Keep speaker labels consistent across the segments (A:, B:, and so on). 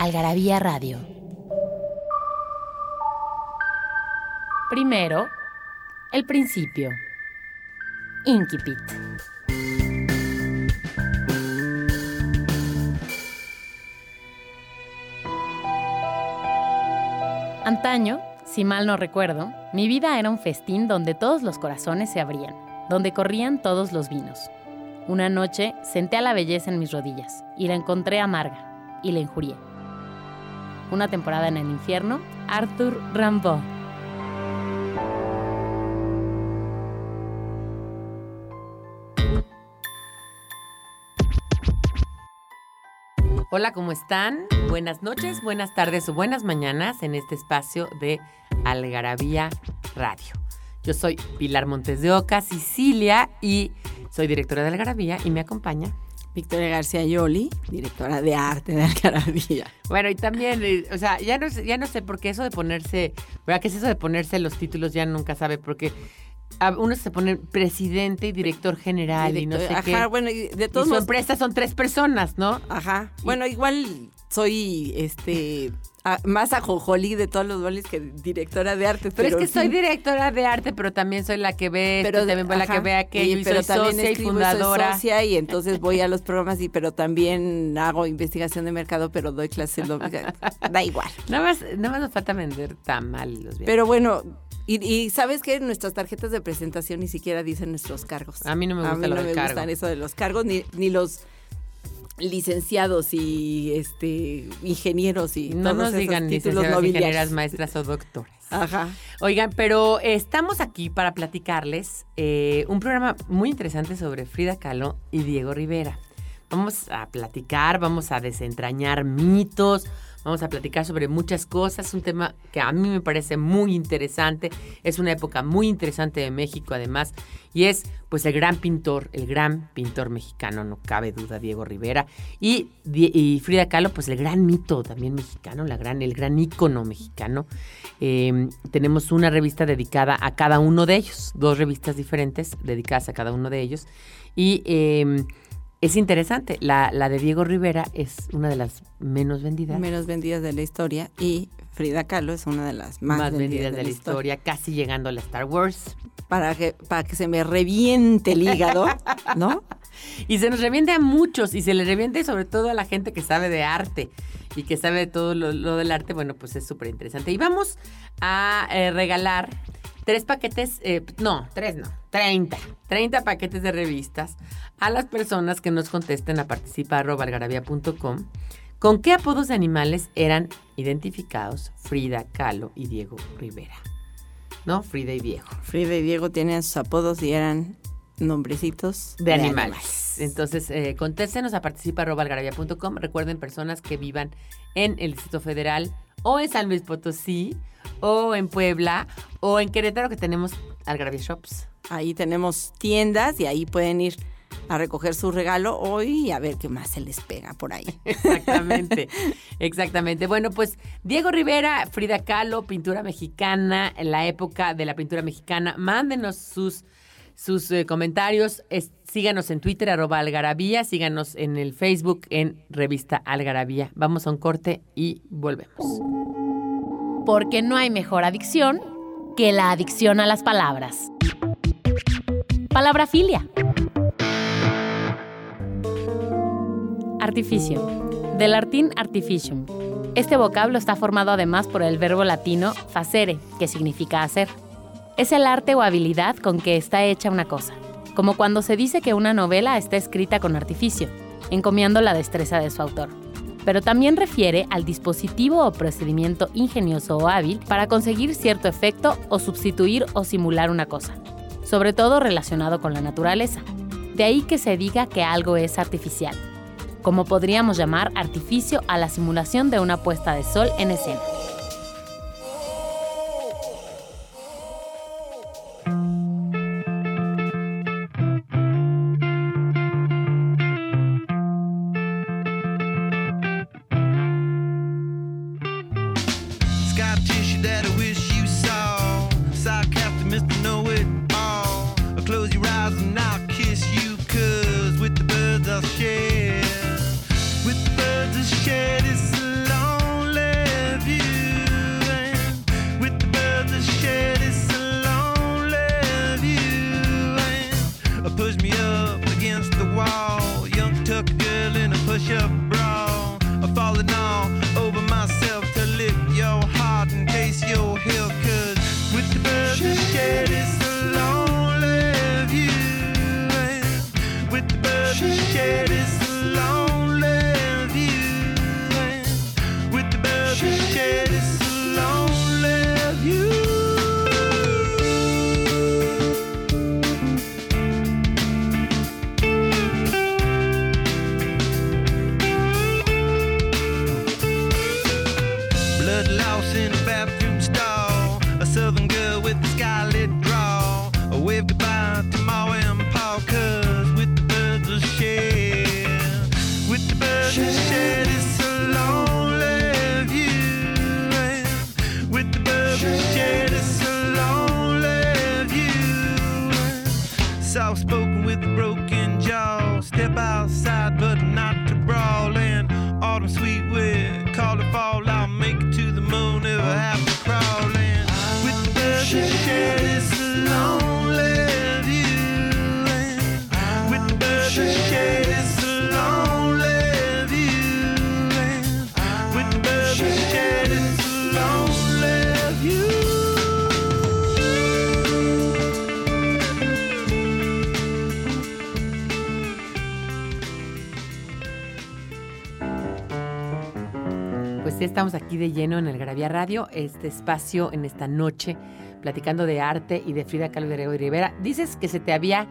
A: Algarabía Radio. Primero, el principio. Inquipit. Antaño, si mal no recuerdo, mi vida era un festín donde todos los corazones se abrían, donde corrían todos los vinos. Una noche senté a la belleza en mis rodillas y la encontré amarga y la injurié. Una temporada en el infierno, Arthur Rimbaud.
B: Hola, ¿cómo están? Buenas noches, buenas tardes o buenas mañanas en este espacio de Algarabía Radio. Yo soy Pilar Montes de Oca, Sicilia, y soy directora de Algarabía y me acompaña
C: Victoria García Yoli, directora de arte de Algarabía.
B: Bueno, y también, eh, o sea, ya no, sé- ya no sé por qué eso de ponerse, ¿verdad? ¿Qué es eso de ponerse los títulos? Ya nunca sabe, porque a- uno se pone presidente y director general y no sé
C: Ajá,
B: qué.
C: bueno, y de
B: Y
C: todos
B: su
C: modos.
B: empresa son tres personas, ¿no?
C: Ajá.
B: Y-
C: Bueno, igual soy este a- más ajonjolí de todos los goles que directora de arte.
B: Pero, es que soy directora de arte, pero también soy la que ve esto, también soy la que ve aquello, y,
C: pero
B: soy
C: también
B: socia y
C: escribo,
B: fundadora.
C: Soy socia y entonces voy a los programas y pero también hago investigación de mercado, pero doy clases. da igual.
B: Nada más, nada más nos falta vender tamal los viernes.
C: Pero bueno, y, y sabes que nuestras tarjetas de presentación ni siquiera dicen nuestros cargos.
B: A mí no me
C: A
B: gusta
C: mí
B: lo
C: no
B: del
C: me
B: cargo.
C: gustan eso de los cargos, ni, ni los licenciados y este ingenieros y
B: no
C: todos
B: nos
C: esos
B: digan
C: títulos
B: ingenieras, maestras o doctoras.
C: Ajá.
B: Oigan, pero estamos aquí para platicarles eh, un programa muy interesante sobre Frida Kahlo y Diego Rivera. Vamos a platicar, vamos a desentrañar mitos, vamos a platicar sobre muchas cosas, un tema que a mí me parece muy interesante, es una época muy interesante de México además, y es pues el gran pintor, el gran pintor mexicano, no cabe duda, Diego Rivera, y, Frida Kahlo, pues el gran mito también mexicano, la gran, el gran ícono mexicano. Eh, tenemos una revista dedicada a cada uno de ellos, dos revistas diferentes dedicadas a cada uno de ellos. Y eh, es interesante, la, la de Diego Rivera es una de las menos vendidas.
C: Menos vendidas de la historia y Frida Kahlo es una de las más,
B: más, vendidas de la historia, casi llegando a la Star Wars.
C: Para que, para que se me reviente el hígado, ¿no?
B: Y se nos reviente a muchos, y se le reviente sobre todo a la gente que sabe de arte y que sabe de todo lo, lo del arte, bueno, pues es súper interesante. Y vamos a eh, regalar tres paquetes, eh, no, tres no, 30, 30 paquetes de revistas a las personas que nos contesten a participa.algarabía.com con qué apodos de animales eran identificados Frida Kahlo y Diego Rivera. ¿No? Frida y Diego.
C: Frida y Diego tenían sus apodos y eran nombrecitos
B: de animales. Entonces, eh, contéstenos a participa.algarabía.com. Recuerden, personas que vivan en el Distrito Federal o en San Luis Potosí o en Puebla o en Querétaro que tenemos Algarabía Shops.
C: Ahí tenemos tiendas y ahí pueden ir a recoger su regalo hoy y a ver qué más se les pega por ahí.
B: Exactamente, exactamente. Bueno, pues Diego Rivera, Frida Kahlo, pintura mexicana, en la época de la pintura mexicana. Mándenos sus, sus eh, comentarios. Es- síganos en Twitter, arroba algarabía. Síganos en el Facebook, en Revista Algarabía. Vamos a un corte y volvemos.
A: Porque no hay mejor adicción que la adicción a las palabras. Palabrafilia. Artificio. Del latín artificium. Este vocablo está formado además por el verbo latino facere, que significa hacer. Es el arte o habilidad con que está hecha una cosa, como cuando se dice que una novela está escrita con artificio, encomiando la destreza de su autor. Pero también refiere al dispositivo o procedimiento ingenioso o hábil para conseguir cierto efecto o sustituir o simular una cosa, sobre todo relacionado con la naturaleza. De ahí que se diga que algo es artificial. como podríamos llamar artificio a la simulación de una puesta de sol en escena.
B: worship estamos aquí de lleno en el Gravia Radio, este espacio en esta noche, platicando de arte y de Frida Kahlo de Rivera. Dices que se te había,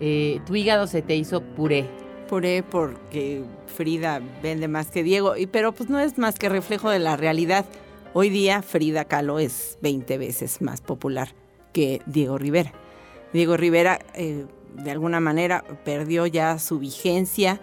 B: eh, tu hígado se te hizo puré.
C: Puré porque Frida vende más que Diego, pero pues no es más que reflejo de la realidad. Hoy día Frida Kahlo es 20 veces más popular que Diego Rivera. Diego Rivera, eh, de alguna manera, perdió ya su vigencia.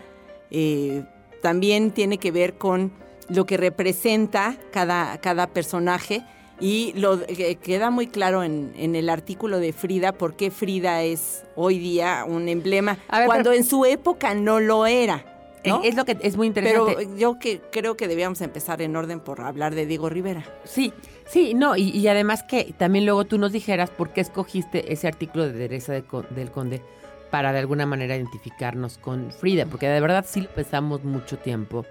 C: Eh, también tiene que ver con lo que representa cada, cada personaje y lo queda muy claro en, el artículo de Frida por qué Frida es hoy día un emblema cuando en su época no lo era.
B: Es lo que es muy interesante.
C: Pero yo que creo que debíamos empezar en orden por hablar de Diego Rivera.
B: Sí, sí, no, y, además que también luego tú nos dijeras por qué escogiste ese artículo de Teresa del Conde para de alguna manera identificarnos con Frida, porque de verdad sí lo pensamos mucho tiempo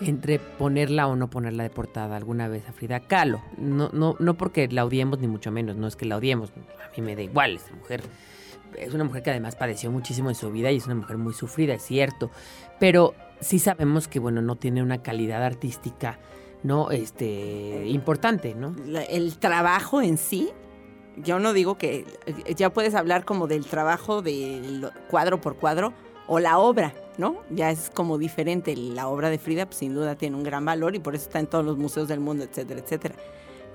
B: entre ponerla o no ponerla de portada alguna vez a Frida Kahlo. No, no, no porque la odiemos, ni mucho menos, no es que la odiemos. A mí me da igual esa mujer. Es una mujer que además padeció muchísimo en su vida y es una mujer muy sufrida, es cierto. Pero sí sabemos que, bueno, no tiene una calidad artística, ¿no? Este, importante, ¿no?
C: el trabajo en sí, yo no digo que, ya puedes hablar como del trabajo de cuadro por cuadro o la obra ¿no? Ya es como diferente. La obra de Frida, pues, sin duda, tiene un gran valor y por eso está en todos los museos del mundo, etcétera, etcétera.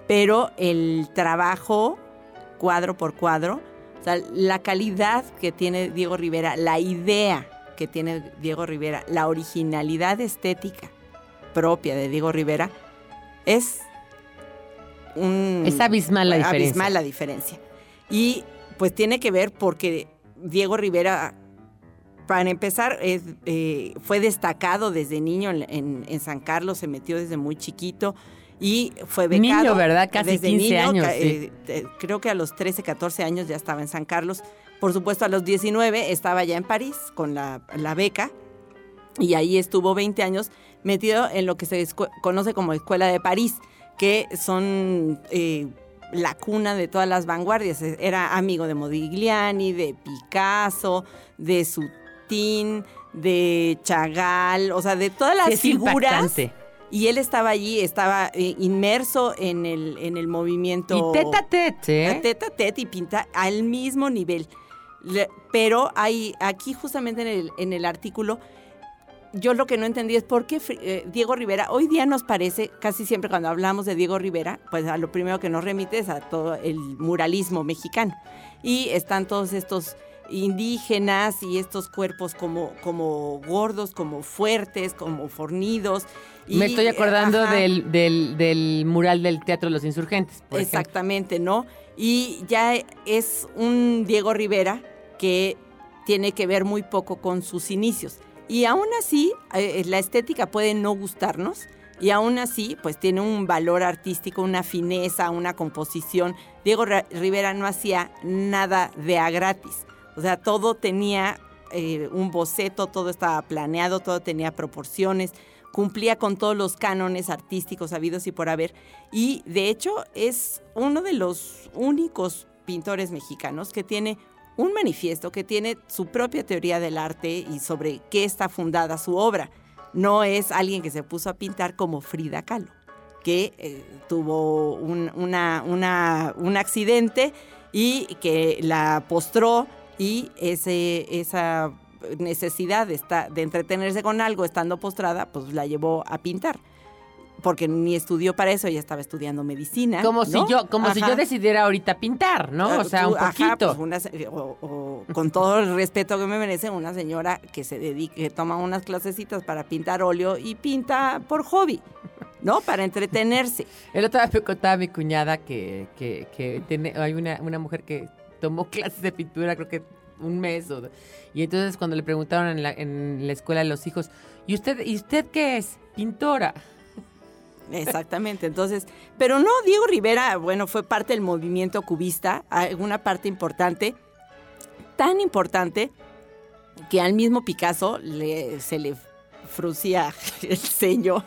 C: Pero el trabajo, cuadro por cuadro, o sea, la calidad que tiene Diego Rivera, la idea que tiene Diego Rivera, la originalidad estética propia de Diego Rivera, es un...
B: Es abismal la diferencia.
C: Abismal la diferencia. Y pues tiene que ver porque Diego Rivera para empezar, eh, fue destacado desde niño en, San Carlos, se metió desde muy chiquito y fue becado.
B: Niño, ¿verdad? Casi desde 15 años.
C: Eh, creo que a los 13, 14 años ya estaba en San Carlos. Por supuesto, a los 19 estaba ya en París con la, beca y ahí estuvo 20 años metido en lo que se conoce como Escuela de París, que son... Eh, la cuna de todas las vanguardias. Era amigo de Modigliani, de Picasso, de su de Chagall, o sea, de todas las figuras. Y él estaba allí, estaba eh, inmerso en el, en el movimiento.
B: Y teta tet, ¿eh?
C: Teta tet y pinta al mismo nivel. pero hay aquí justamente en el, en el artículo yo lo que no entendí es por qué eh, Diego Rivera, hoy día nos parece, casi siempre cuando hablamos de Diego Rivera, pues a lo primero que nos remite es a todo el muralismo mexicano. Y están todos estos indígenas y estos cuerpos como, como gordos, como fuertes, como fornidos.
B: Me estoy acordando del, del, mural del Teatro de los Insurgentes.
C: Exactamente, ¿no? Y ya es un Diego Rivera que tiene que ver muy poco con sus inicios. Y aún así, eh, la estética puede no gustarnos, y aún así, pues tiene un valor artístico, una fineza, una composición. Diego Rivera no hacía nada de a gratis. O sea, todo tenía eh, un boceto, todo estaba planeado, todo tenía proporciones, cumplía con todos los cánones artísticos habidos y por haber. Y de hecho es uno de los únicos pintores mexicanos que tiene un manifiesto, que tiene su propia teoría del arte y sobre qué está fundada su obra. No es alguien que se puso a pintar como Frida Kahlo, que eh, tuvo un, un accidente y que la postró y ese, esa necesidad de, de entretenerse con algo estando postrada, pues la llevó a pintar. Porque ni estudió para eso, ella estaba estudiando medicina.
B: Como si yo, como si yo decidiera ahorita pintar, ¿no?
C: Ah,
B: o sea, un poquito.
C: Pues o, con todo el respeto que me merece, una señora que se dedique, que toma unas clasecitas para pintar óleo y pinta por hobby. ¿no? Para entretenerse.
B: El otro día me contaba mi cuñada que, que, que tiene, hay una, una mujer que tomó clases de pintura, creo que un mes. y entonces cuando le preguntaron en la, en la escuela a los hijos, ¿y usted, ¿y usted qué es? Pintora.
C: Exactamente, entonces, pero no, Diego Rivera, bueno, fue parte del movimiento cubista, una parte importante, tan importante que al mismo Picasso le, se le frucía el ceño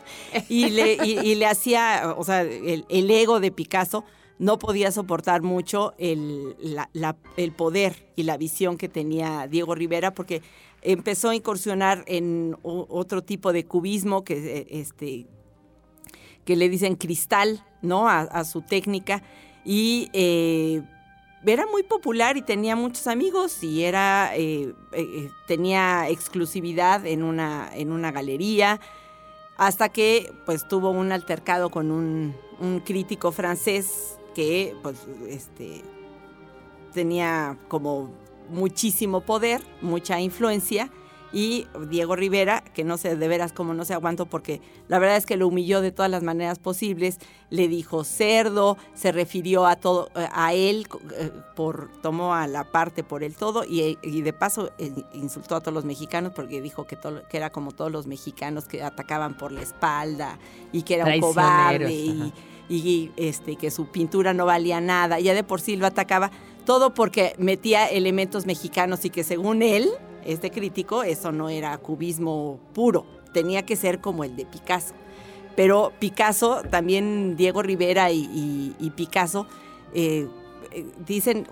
C: y le, y, le hacía, o sea, el ego de Picasso no podía soportar mucho el, el, poder y la visión que tenía Diego Rivera porque empezó a incursionar en otro tipo de cubismo que, este, que le dicen cristal, ¿no? A, su técnica y eh, era muy popular y tenía muchos amigos y era eh, eh, tenía exclusividad en una, en una galería hasta que pues tuvo un altercado con un, un crítico francés que pues este tenía como muchísimo poder, mucha influencia y Diego Rivera, que no sé de veras cómo no se aguantó porque la verdad es que lo humilló de todas las maneras posibles, le dijo cerdo, se refirió a todo a él eh, por tomó a la parte por el todo y, de paso eh, insultó a todos los mexicanos porque dijo que todo, que era como todos los mexicanos que atacaban por la espalda y que era un cobarde y y este, que su pintura no valía nada. Ya de por sí lo atacaba todo porque metía elementos mexicanos y que según él, este crítico, eso no era cubismo puro, tenía que ser como el de Picasso. Pero Picasso, también Diego Rivera y, Picasso, eh, eh, dicen,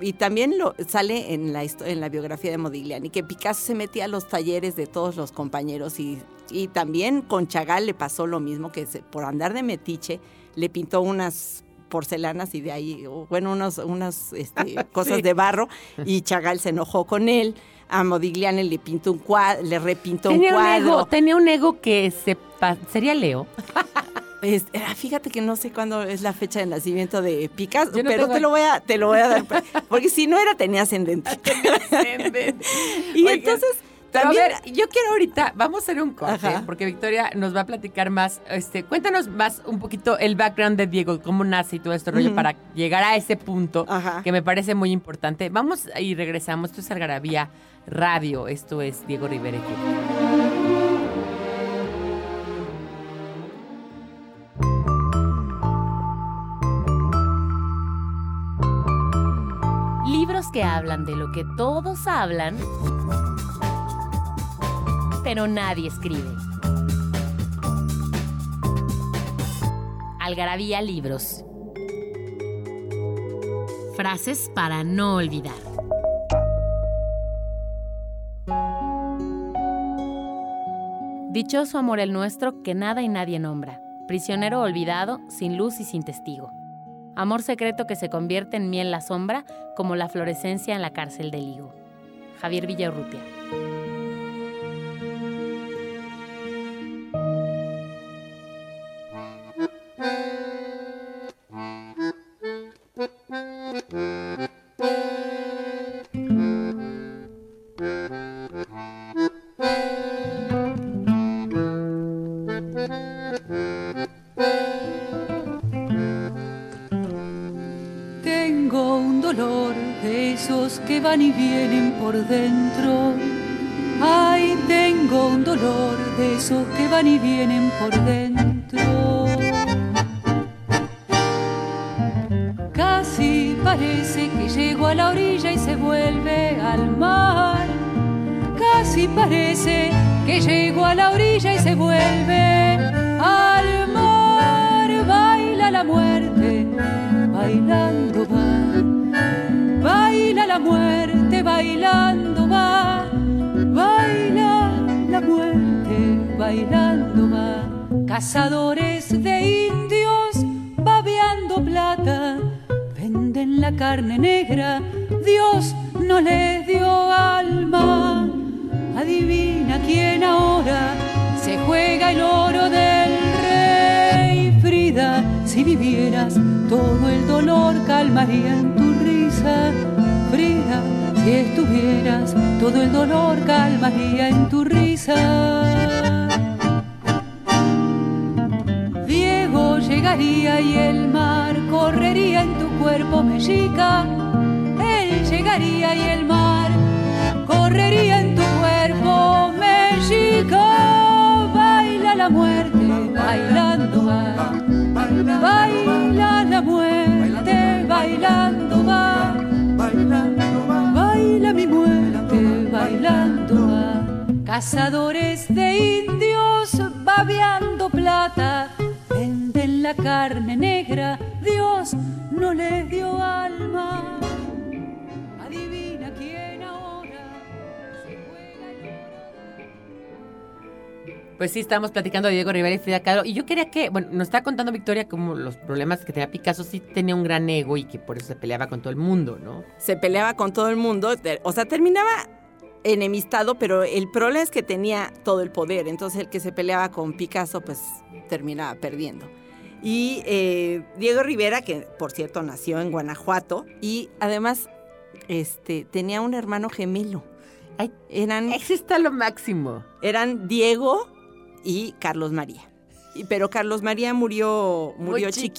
C: y también lo, sale en la, en la biografía de Modigliani, que Picasso se metía a los talleres de todos los compañeros y, y también con Chagall le pasó lo mismo, que por andar de metiche le pintó unas porcelanas y de ahí, bueno, unos, unas este, cosas de barro y Chagall se enojó con él. A Modigliani le pintó un cuadro, le repintó un cuadro.
B: tenía un ego que se sería Leo.
C: Ah, fíjate que no sé cuándo es la fecha de nacimiento de Picasso, pero te lo voy a, te lo voy a dar, porque si no era tenía ascendente. y entonces
B: también, yo quiero ahorita, vamos a hacer un corte, porque Victoria nos va a platicar más. Este, cuéntanos más un poquito el background de Diego, cómo nace y todo este rollo para llegar a ese punto que me parece muy importante. Vamos y regresamos. Esto es Algarabía Radio. Esto es Diego Rivera.
A: Que hablan de lo que todos hablan pero nadie escribe. Algarabía Libros. Frases para no olvidar. Dichoso amor el nuestro que nada y nadie nombra, prisionero olvidado, sin luz y sin testigo. Amor secreto que se convierte en miel la sombra, como la florescencia en la cárcel del higo. Javier Villarrutia.
D: Van y vienen por dentro. Ay, tengo un dolor de esos que van y vienen por dentro. Casi parece que llego a la orilla y se vuelve al mar. Casi parece que llego a la orilla y se vuelve al mar. Baila la muerte, bailando va. La muerte, bailando va. Baila la muerte, bailando va. Cazadores de indios, babeando plata, venden la carne negra. Dios no les dio alma. Adivina quién ahora se juega el oro del rey. Frida, si vivieras, todo el dolor calmaría. Si estuvieras, todo el dolor calmaría en tu risa. Diego llegaría y el mar correría en tu cuerpo mexica. Él llegaría y el mar correría en tu cuerpo mexica. Baila la muerte, bailando va. Baila la muerte, bailando va. Cazadores de indios, babeando plata, venden la carne negra. Dios no les dio alma. Adivina quién ahora se juega el oro.
B: Pues sí, estamos platicando de Diego Rivera y Frida Kahlo. Y yo quería que, bueno, nos está contando Victoria como los problemas que tenía Picasso. Sí tenía un gran ego y que por eso se peleaba con todo el mundo, ¿no?
C: se peleaba con todo el mundo, o sea, terminaba enemistado, pero el problema es que tenía todo el poder, entonces el que se peleaba con Picasso, pues terminaba perdiendo. Y eh, Diego Rivera, que por cierto nació en Guanajuato, y además este, tenía un hermano gemelo.
B: Ay,
C: Eran,
B: está lo máximo.
C: eran Diego y Carlos María. Y- Pero Carlos María murió, murió
B: chiquito.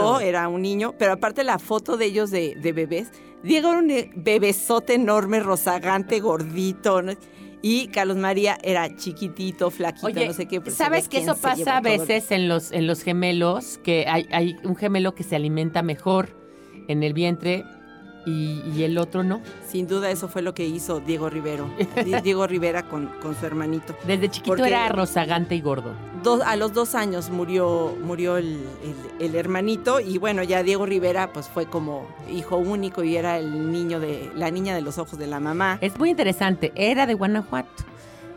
C: chiquito, era un niño, pero aparte la foto de ellos de, de bebés, Diego era un bebesote enorme, rozagante, gordito, ¿no? y Carlos María era chiquitito, flaquito,
B: Oye,
C: no sé qué.
B: ¿sabes que eso pasa a
C: todo
B: veces en los, en los gemelos? Que hay, hay un gemelo que se alimenta mejor en el vientre y, y el otro no.
C: Sin duda eso fue lo que hizo Diego Rivero, Di- Diego Rivera con, con su hermanito.
B: Desde chiquito
C: Porque-
B: era rozagante y gordo.
C: Dos- a los dos años murió, murió el, el- el hermanito y bueno, ya Diego Rivera pues fue como hijo único y era el niño de, la niña de los ojos de la mamá.
B: Es muy interesante. Era de Guanajuato.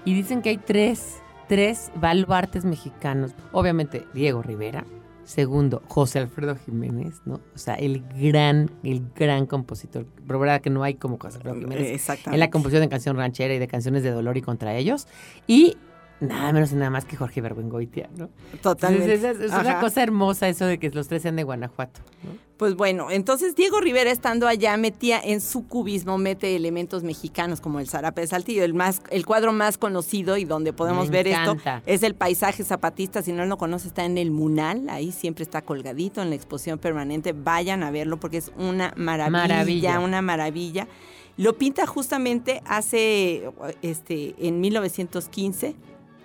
B: Y dicen que hay tres, tres baluartes mexicanos. Obviamente, Diego Rivera. Segundo, José Alfredo Jiménez, ¿no? O sea, el gran, el gran compositor. Pero verdad que no hay como José Alfredo Jiménez.
C: Exactamente.
B: en la composición de canción ranchera y de canciones de dolor y contra ellos. Y nada menos y nada más que Jorge Berbengoitia, ¿no?
C: Totalmente.
B: Entonces, es, es una cosa hermosa eso de que los tres sean de Guanajuato. ¿no?
C: Pues bueno, entonces Diego Rivera estando allá metía en su cubismo, mete elementos mexicanos como el zarape de Saltillo. El, más, el cuadro más conocido y donde podemos
B: Me
C: ver
B: encanta.
C: esto es el paisaje zapatista. Si no lo conoce, está en el Munal. Ahí siempre está colgadito en la exposición permanente. Vayan a verlo porque es una maravilla,
B: Maravilla.
C: una maravilla. Lo pinta justamente hace, este, en 1915.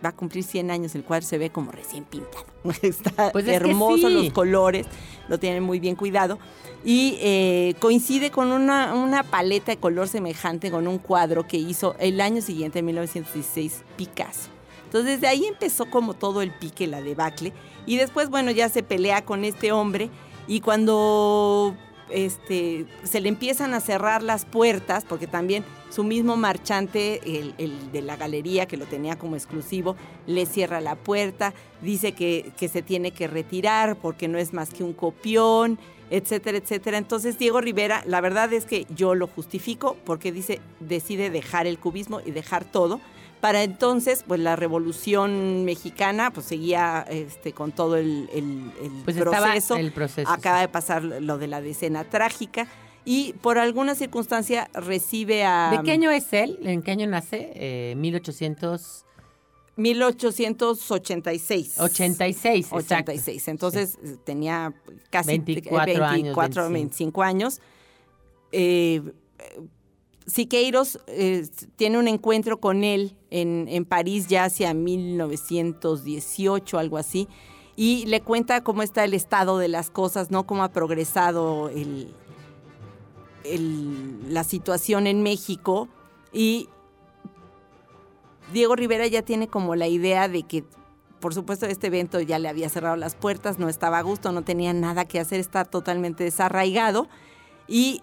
C: Va a cumplir 100 años, el cuadro se ve como recién pintado. Está
B: Pues es
C: hermoso
B: sí.
C: los colores, lo tienen muy bien cuidado. Y eh, coincide con una, una paleta de color semejante con un cuadro que hizo el año siguiente, en 1916, Picasso. Entonces desde ahí empezó como todo el pique, la debacle. Y después, bueno, ya se pelea con este hombre y cuando este, se le empiezan a cerrar las puertas, porque también su mismo marchante, el, de la galería que lo tenía como exclusivo, le cierra la puerta, dice que, que se tiene que retirar porque no es más que un copión, etcétera, etcétera. Entonces Diego Rivera, la verdad es que yo lo justifico porque dice, decide dejar el cubismo y dejar todo. Para entonces, pues la revolución mexicana pues seguía este, con todo el, el- el
B: Pues
C: proceso.
B: el proceso.
C: Acaba
B: sí.
C: de pasar lo de la decena trágica y por alguna circunstancia recibe a
B: ¿De qué año es él? ¿En qué año nace? Eh, 1886.
C: 1886.
B: 86, exacto.
C: 86. Entonces eh, tenía casi
B: 24 años,
C: 24,
B: 25.
C: 25 años. Eh, Siqueiros eh, tiene un encuentro con él en, en París ya hacia 1918, algo así, y le cuenta cómo está el estado de las cosas, ¿no? Cómo ha progresado el, la situación en México. Y Diego Rivera ya tiene como la idea de que, por supuesto, este evento ya le había cerrado las puertas, no estaba a gusto, no tenía nada que hacer, está totalmente desarraigado. Y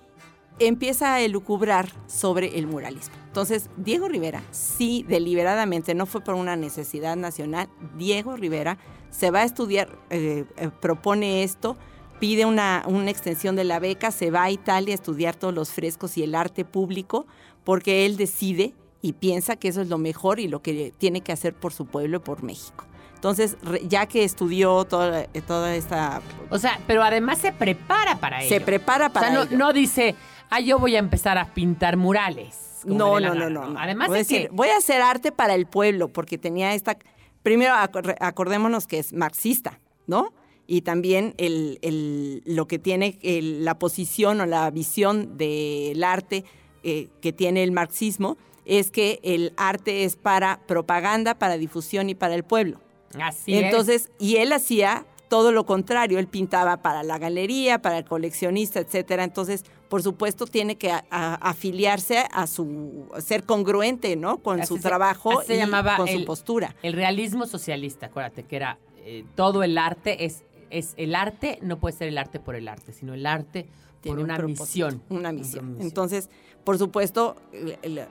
C: empieza a elucubrar sobre el muralismo. Entonces, Diego Rivera, sí, deliberadamente, no fue por una necesidad nacional, Diego Rivera se va a estudiar, eh, eh, propone esto, pide una, una extensión de la beca, se va a Italia a estudiar todos los frescos y el arte público, porque él decide y piensa que eso es lo mejor y lo que tiene que hacer por su pueblo y por México. Entonces, ya que estudió toda, eh, toda esta...
B: O sea, pero además se prepara para ello.
C: Se prepara
B: O
C: para
B: sea, no,
C: ello.
B: no dice, ah, yo voy a empezar a pintar murales.
C: No, no, no,
B: gana",
C: no, no.
B: Además
C: voy
B: de
C: decir,
B: que-
C: voy a hacer arte para el pueblo, porque tenía esta. Primero, acor- acordémonos que es marxista, ¿no? Y también el, el- lo que tiene el- la posición o la visión del arte eh, que tiene el marxismo es que el arte es para propaganda, para difusión y para el pueblo.
B: así es.
C: Entonces, y él hacía todo lo contrario, él pintaba para la galería, para el coleccionista, etcétera. Entonces, por supuesto, tiene que a- a- afiliarse a su, ser congruente, ¿no? Con
B: Así
C: su
B: se-
C: trabajo
B: se
C: y
B: llamaba
C: con
B: el-
C: su postura.
B: El realismo socialista, acuérdate que era eh, todo el arte es es el arte no puede ser el arte por el arte, sino el arte por
C: Tiene un
B: una misión.
C: Una misión.
B: misión.
C: Entonces, por supuesto,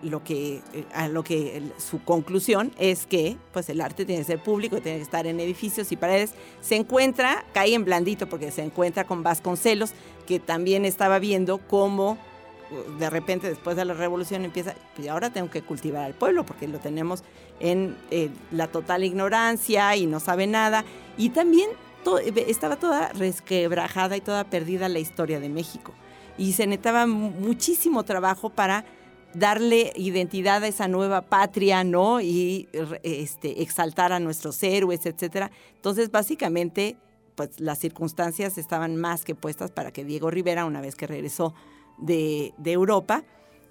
C: lo que, eh, su conclusión es que pues el arte tiene que ser público, tiene que estar en edificios y paredes. Se encuentra, cae en blandito porque se encuentra con Vasconcelos, que también estaba viendo cómo uh, de repente después de la revolución empieza, pues ahora tengo que cultivar al pueblo porque lo tenemos en eh, la total ignorancia y no sabe nada. Y también to- estaba toda resquebrajada y toda perdida la historia de México. Y se necesitaba mu- muchísimo trabajo para darle identidad a esa nueva patria, ¿no? Y este, exaltar a nuestros héroes, etcétera. Entonces, básicamente, pues las circunstancias estaban más que puestas para que Diego Rivera, una vez que regresó de, de Europa,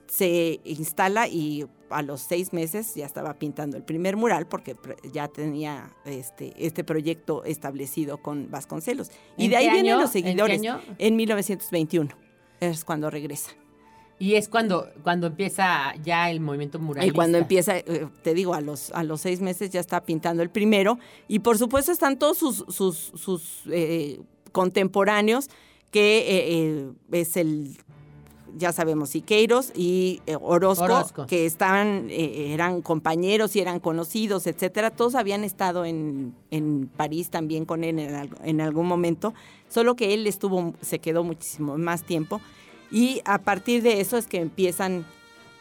C: se instala y a los seis meses ya estaba pintando el primer mural porque ya tenía este, este proyecto establecido con Vasconcelos. Y
B: ¿En
C: de ahí vienen los
B: ¿En
C: seguidores.
B: año?
C: En 1921 es cuando regresa.
B: Y es cuando cuando empieza ya el movimiento muralista.
C: Y cuando empieza, eh, te digo, a los, a los seis meses ya está pintando el primero. Y por supuesto están todos sus, sus, sus eh, contemporáneos, que eh, eh, es el, ya sabemos, Siqueiros y eh, Orozco,
B: Orozco.
C: que estaban, eh, eran compañeros y eran conocidos, etcétera. Todos habían estado en, en París también con él en, al- en algún momento, solo que él estuvo, se quedó muchísimo más tiempo. Y a partir de eso es que empiezan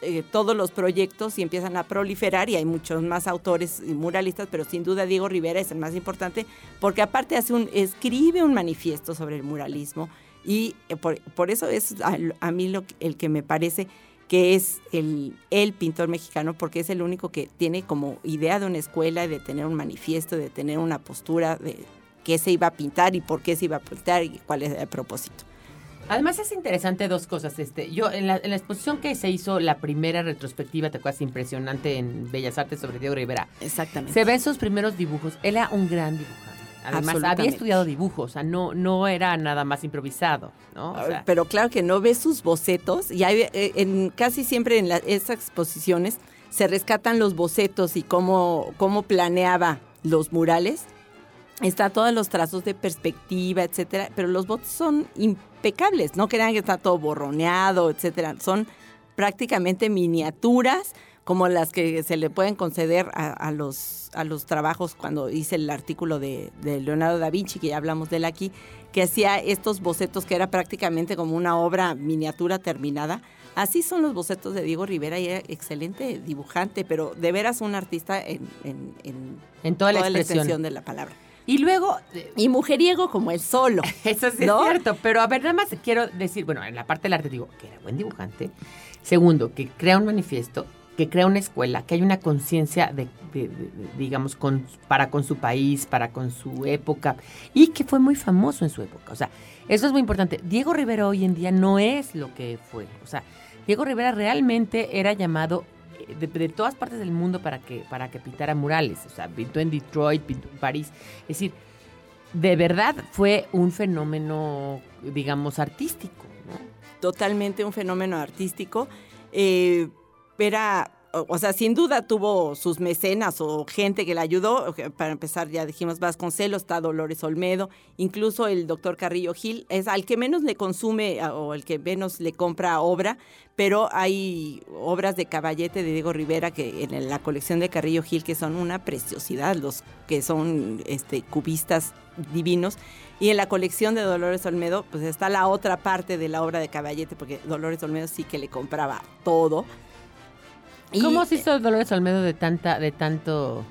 C: eh, todos los proyectos y empiezan a proliferar y hay muchos más autores y muralistas, pero sin duda Diego Rivera es el más importante porque aparte hace un, escribe un manifiesto sobre el muralismo y eh, por, por eso es a, a mí lo, el que me parece que es el, el pintor mexicano porque es el único que tiene como idea de una escuela, de tener un manifiesto, de tener una postura de qué se iba a pintar y por qué se iba a pintar y cuál es el propósito.
B: Además es interesante dos cosas. Este, yo en la, en la exposición que se hizo la primera retrospectiva, te acuerdas impresionante en Bellas Artes sobre Diego Rivera.
C: Exactamente.
B: Se ven sus primeros dibujos. Él era un gran dibujante. Además, había estudiado dibujo, o sea, no, no era nada más improvisado, ¿no? O sea,
C: pero claro que no ves sus bocetos y hay, eh, en, casi siempre en la- estas exposiciones se rescatan los bocetos y cómo, cómo planeaba los murales. Está todos los trazos de perspectiva, etcétera, pero los bocetos son impecables. No crean que está todo borroneado, etcétera. Son prácticamente miniaturas como las que se le pueden conceder a, a los, a los trabajos cuando hice el artículo de, de Leonardo da Vinci, que ya hablamos de él aquí, que hacía estos bocetos que era prácticamente como una obra miniatura terminada. Así son los bocetos de Diego Rivera y era excelente dibujante, pero de veras un artista en, en- en
B: en toda la expresión.
C: extensión de la palabra.
B: Y luego,
C: Y mujeriego como el solo.
B: eso sí
C: ¿No?
B: es cierto, pero a ver, nada más quiero decir, bueno, en la parte del arte digo que era buen dibujante. Segundo, que crea un manifiesto, que crea una escuela, que hay una conciencia de, digamos, para con su país, para con su época, y que fue muy famoso en su época. O sea, eso es muy importante. Diego Rivera hoy en día no es lo que fue. O sea, Diego Rivera realmente era llamado eh, de, todas partes del mundo para que, para que pintara murales. O sea, pintó en Detroit, pintó en París. Es decir, de verdad fue un fenómeno, digamos, artístico.
C: Totalmente un fenómeno artístico. Eh, era o sea, sin duda tuvo sus mecenas o gente que le ayudó. Para empezar, ya dijimos Vasconcelos, está Dolores Olmedo, incluso el doctor Carrillo Gil, es al que menos le consume o el que menos le compra obra, pero hay obras de Caballete de Diego Rivera que en la colección de Carrillo Gil que son una preciosidad, los que son este, cubistas divinos. Y en la colección de Dolores Olmedo, pues está la otra parte de la obra de Caballete, porque Dolores Olmedo sí que le compraba todo. Y-
B: ¿Cómo se hizo Dolores Olmedo de tanta, de tanto,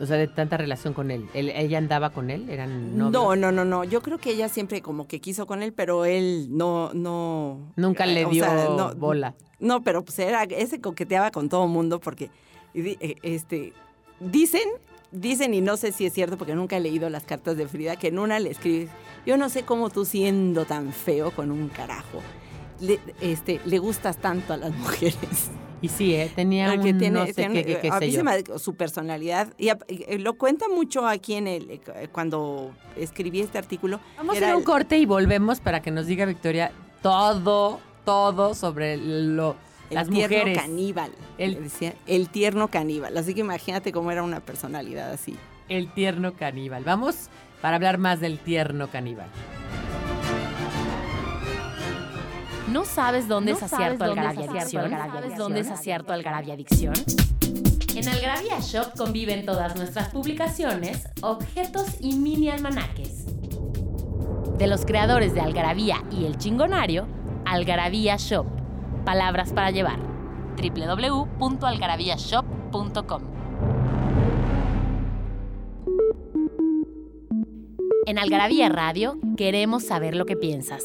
B: o sea, de tanta relación con él? ¿Él- ¿Ella andaba con él? ¿Eran novios?
C: No, no, no, no. Yo creo que ella siempre como que quiso con él, pero él no, no.
B: Nunca le
C: eh, o
B: dio
C: sea, no-
B: bola.
C: No, pero pues era, ese coqueteaba con todo mundo porque, eh, este, dicen, dicen y no sé si es cierto porque nunca he leído las cartas de Frida, que en una le escribe, yo no sé cómo tú siendo tan feo con un carajo, le, este, le gustas tanto a las mujeres.
B: Y sí, ¿eh? tenía un
C: Porque tiene-
B: no sé
C: tiene-
B: qué, sé yo.
C: su personalidad y, y lo cuenta mucho aquí en el eh, cuando escribí este artículo.
B: Vamos a hacer un corte y volvemos para que nos diga Victoria todo, todo sobre lo,
C: el
B: las
C: tierno
B: mujeres.
C: caníbal.
B: El-
C: decía, el tierno caníbal. Así que imagínate cómo era una personalidad así.
B: El tierno caníbal. Vamos para hablar más del tierno caníbal.
A: ¿No sabes dónde
E: ¿No
A: es acierto Algarabia Adicción? ¿Sabes dónde es acierto Algarabia Adicción? En Algarabia Shop conviven todas nuestras publicaciones, objetos y mini almanaques. De los creadores de Algarabía y El Chingonario, Algarabía Shop. Palabras para llevar. www.algarabíashop.com En Algarabía Radio queremos saber lo que piensas.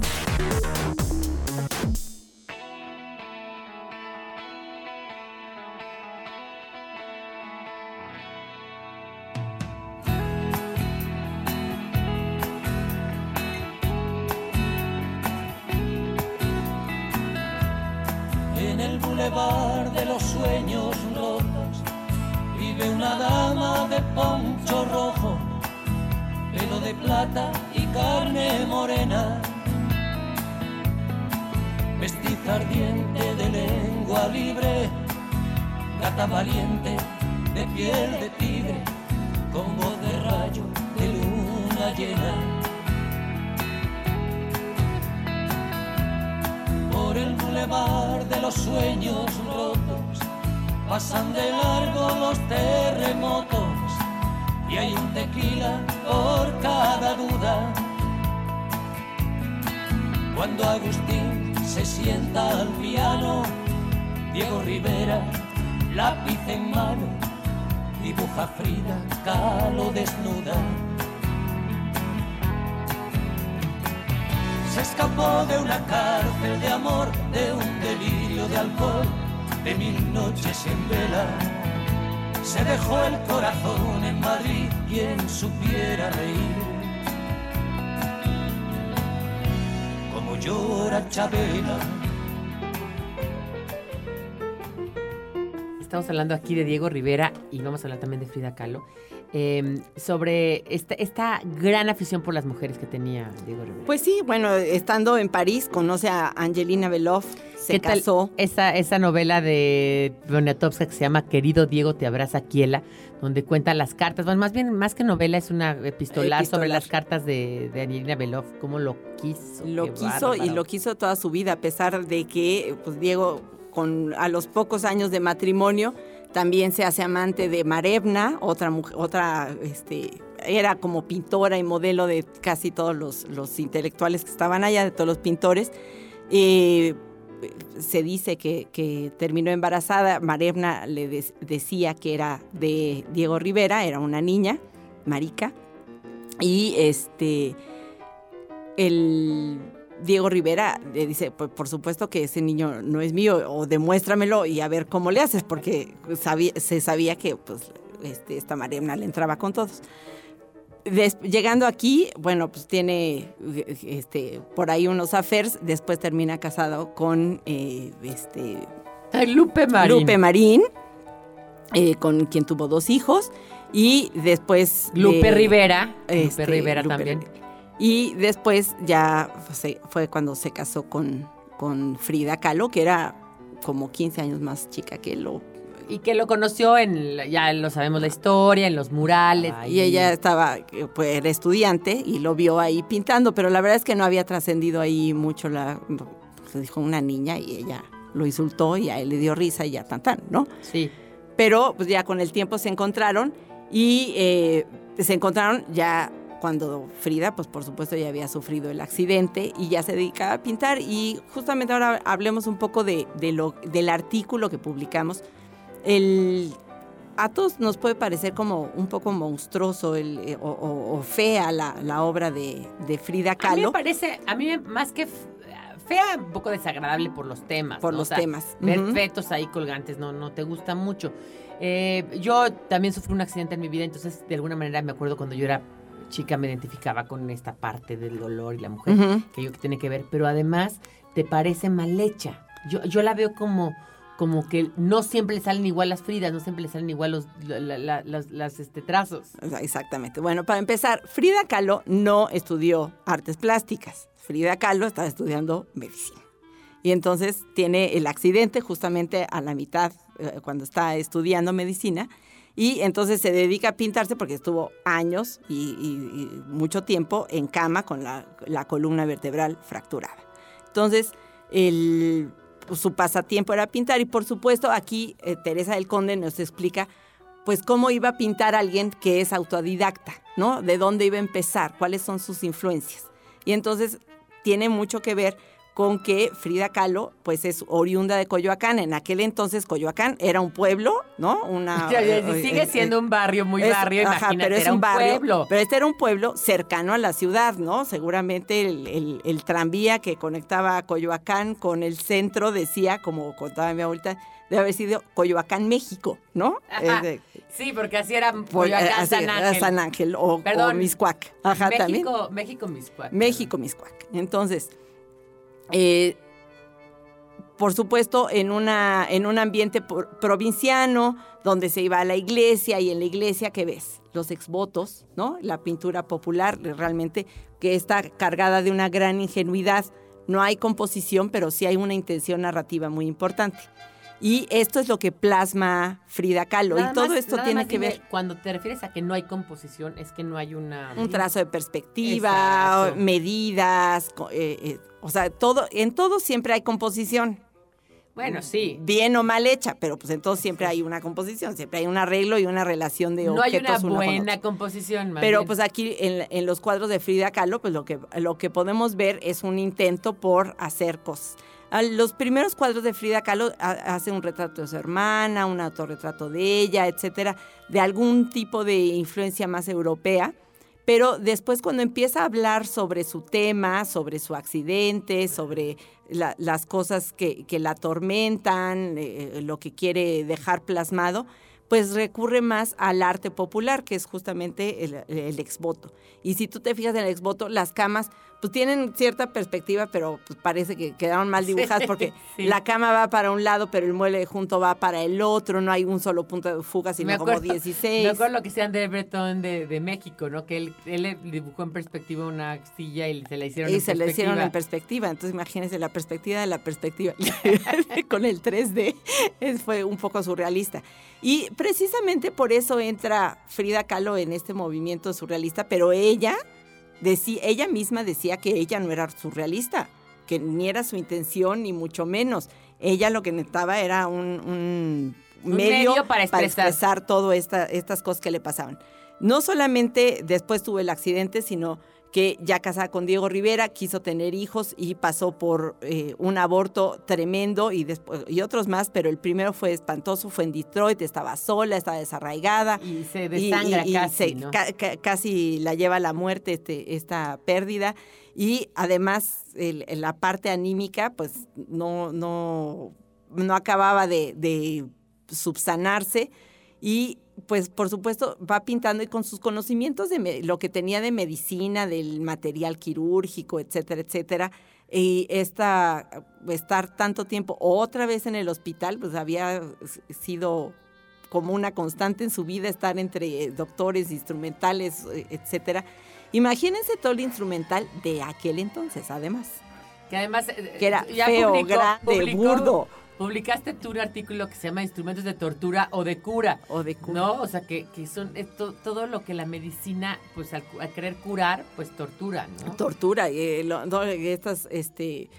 F: Frida Kahlo desnuda. Se escapó de una cárcel de amor, de un delirio de alcohol, de mil noches en vela. Se dejó el corazón en Madrid, quien supiera reír. Como llora Chabela.
B: Estamos hablando aquí de Diego Rivera y vamos a hablar también de Frida Kahlo. eh, sobre esta, esta gran afición por las mujeres que tenía Diego Rivera.
C: Pues sí, bueno, estando en París, conoce a Angelina Beloff, se
B: ¿Qué tal
C: casó.
B: Esa, esa novela de Poniatowska que se llama Querido Diego te abraza Kiela, donde cuenta las cartas, bueno, más bien, más que novela, es una epistolar,
C: Epistolar.
B: sobre las cartas de, de Angelina Beloff, cómo lo quiso.
C: Lo quiso y lo quiso toda su vida, a pesar de que pues, Diego, con, a los pocos años de matrimonio, también se hace amante de Marevna, otra otra, este, era como pintora y modelo de casi todos los, los intelectuales que estaban allá, de todos los pintores. Se dice que, terminó embarazada. Marevna le decía que era de Diego Rivera, era una niña, marica. Y este, el Diego Rivera le dice, pues por supuesto que ese niño no es mío, o demuéstramelo y a ver cómo le haces, porque sabía- se sabía que pues este, esta Mariana le entraba con todos. Des- llegando aquí, bueno, pues tiene este, por ahí unos affairs, después termina casado con eh, este,
B: Lupe Marín.
C: Lupe Marín, eh, con quien tuvo dos hijos, y después...
B: Lupe
C: eh,
B: Rivera.
C: este,
B: Lupe Rivera
C: Lupe
B: también.
C: Y después ya fue cuando se casó con, con Frida Kahlo, que era como 15 años más chica que él. o-
B: Y que lo conoció en, ya lo sabemos la historia, en los murales.
C: y ella estaba, pues era estudiante y lo vio ahí pintando, pero la verdad es que no había trascendido ahí mucho la... Se dijo una niña y ella lo insultó y a él le dio risa y ya tan tan, ¿no?
B: Sí.
C: pero pues ya con el tiempo se encontraron y eh, se encontraron ya cuando Frida, pues por supuesto ya había sufrido el accidente y ya se dedicaba a pintar y justamente ahora hablemos un poco de, de lo, del artículo que publicamos. El, a todos nos puede parecer como un poco monstruoso el, eh, o, o- o fea la, la obra de, de Frida
B: A mí me
C: Kahlo
B: parece, a mí más que fea, un poco desagradable por los temas.
C: por
B: ¿no?
C: los
B: O sea,
C: temas.
B: Ver fetos ahí colgantes no, no te gusta mucho. Eh, yo también sufrí un accidente en mi vida, entonces de alguna manera me acuerdo cuando yo era chica me identificaba con esta parte del dolor y la mujer
C: Ujú.
B: que yo que tiene que ver, pero además te parece mal hecha. Yo, yo la veo como, como que no siempre le salen igual las fridas, no siempre le salen igual los, la- la- las, las, este, trazos.
C: Exactamente. Bueno, para empezar, Frida Kahlo no estudió artes plásticas. Frida Kahlo estaba estudiando medicina. Y entonces tiene el accidente justamente a la mitad, eh, cuando está estudiando medicina. Y entonces se dedica a pintarse porque estuvo años y, mucho tiempo en cama con la, columna vertebral fracturada. Entonces, el- su pasatiempo era pintar y por supuesto aquí eh, Teresa del Conde nos explica pues cómo iba a pintar alguien que es autodidacta, ¿no? De dónde iba a empezar, cuáles son sus influencias. Y entonces tiene mucho que ver con que Frida Kahlo, pues es oriunda de Coyoacán. En aquel entonces Coyoacán era un pueblo, ¿no? Una, eh,
B: Sigue
C: eh,
B: siendo un barrio muy
C: es-
B: barrio,
C: ajá,
B: imagínate,
C: pero es
B: era
C: un barrio,
B: pueblo.
C: Pero este era un pueblo cercano a la ciudad, ¿no? Seguramente el, el- el tranvía que conectaba a Coyoacán con el centro decía, como contaba mi abuelita, debe haber sido Coyoacán, México, ¿no?
B: Ajá.
C: De-
B: Sí, porque así era
C: pues,
B: Coyoacán,
C: eh, así,
B: San Ángel.
C: San Ángel o, o
B: Perdón.
C: Miscuac. Ajá, también.
B: México, México, Miscuac.
C: México, Miscuac. Entonces, eh, por supuesto, en, una, en un ambiente por- provinciano, donde se iba a la iglesia, y en la iglesia, ¿qué ves? Los exvotos, ¿no? La pintura popular, realmente, que está cargada de una gran ingenuidad. No hay composición, pero sí hay una intención narrativa muy importante. Y esto es lo que plasma Frida Kahlo.
B: Nada
C: y todo
B: más-
C: esto tiene que
B: dime,
C: ver
B: Cuando te refieres a que no hay composición, es que no hay una...
C: un trazo de perspectiva,
B: Exacto.
C: medidas, eh, eh, o sea, todo, en todo siempre hay composición.
B: Bueno, sí.
C: Bien o mal hecha, pero pues en todo siempre hay una composición, siempre hay un arreglo y una relación de
B: No hay una
C: objetos con
B: buena
C: otro.
B: composición, más
C: Pero
B: bien.
C: pues aquí en, en los cuadros de Frida Kahlo, pues lo que, lo que podemos ver es un intento por hacer cosas. Los primeros cuadros de Frida Kahlo ha- hace un retrato de su hermana, un autorretrato de ella, etcétera, de algún tipo de influencia más europea. Pero después cuando empieza a hablar sobre su tema, sobre su accidente, sobre la- las cosas que, la atormentan, eh, lo que quiere dejar plasmado, pues recurre más al arte popular, que es justamente el, el exvoto. Y si tú te fijas en el exvoto, las camas pues tienen cierta perspectiva, pero pues, parece que quedaron mal dibujadas
B: Sí,
C: porque
B: sí.
C: la cama va para un lado, pero el mueble junto va para el otro, no hay un solo punto de fuga, sino
B: me
C: como
B: acuerdo,
C: 16.
B: Me acuerdo lo que sean de Breton de, de México, ¿no? Que él, él dibujó en perspectiva una silla y se la hicieron
C: Y
B: en
C: se le hicieron en
B: perspectiva.
C: perspectiva. Entonces, imagínense la perspectiva de la perspectiva. Con el 3D es- fue un poco surrealista. Y precisamente por eso entra Frida Kahlo en este movimiento surrealista, pero ella, decí- ella misma decía que ella no era surrealista, que ni era su intención, ni mucho menos. Ella lo que necesitaba era un, un
B: Un medio para expresar.
C: expresar todas esta, estas cosas que le pasaban. No solamente después tuvo el accidente, sino que ya casada con Diego Rivera, quiso tener hijos y pasó por eh, un aborto tremendo y, después, y otros más, pero el primero fue espantoso, fue en Detroit, estaba sola, estaba desarraigada.
B: Y se desangra
C: y- y
B: casi,
C: se-
B: ¿no?
C: ca- ca- casi la lleva a la muerte este, esta pérdida. Y además el- la parte anímica, pues no, no, no acababa de, de subsanarse. Y pues por supuesto va pintando y con sus conocimientos de lo que tenía de medicina, del material quirúrgico, etcétera, etcétera, y esta, estar tanto tiempo otra vez en el hospital, pues había sido como una constante en su vida estar entre eh, doctores, instrumentales, eh, etcétera. Imagínense todo el instrumental de aquel entonces, además,
B: Que además... eh,
C: que era
B: ya
C: feo,
B: publicó-
C: grande,
B: publicó-
C: burdo
B: Publicaste tú un artículo que se llama Instrumentos de Tortura o de Cura.
C: o de cu-
B: ¿No? O sea, que, que son eh, to- todo lo que la medicina, pues al, al querer curar, pues tortura, ¿no?
C: tortura, eh, lo- no, estas, este,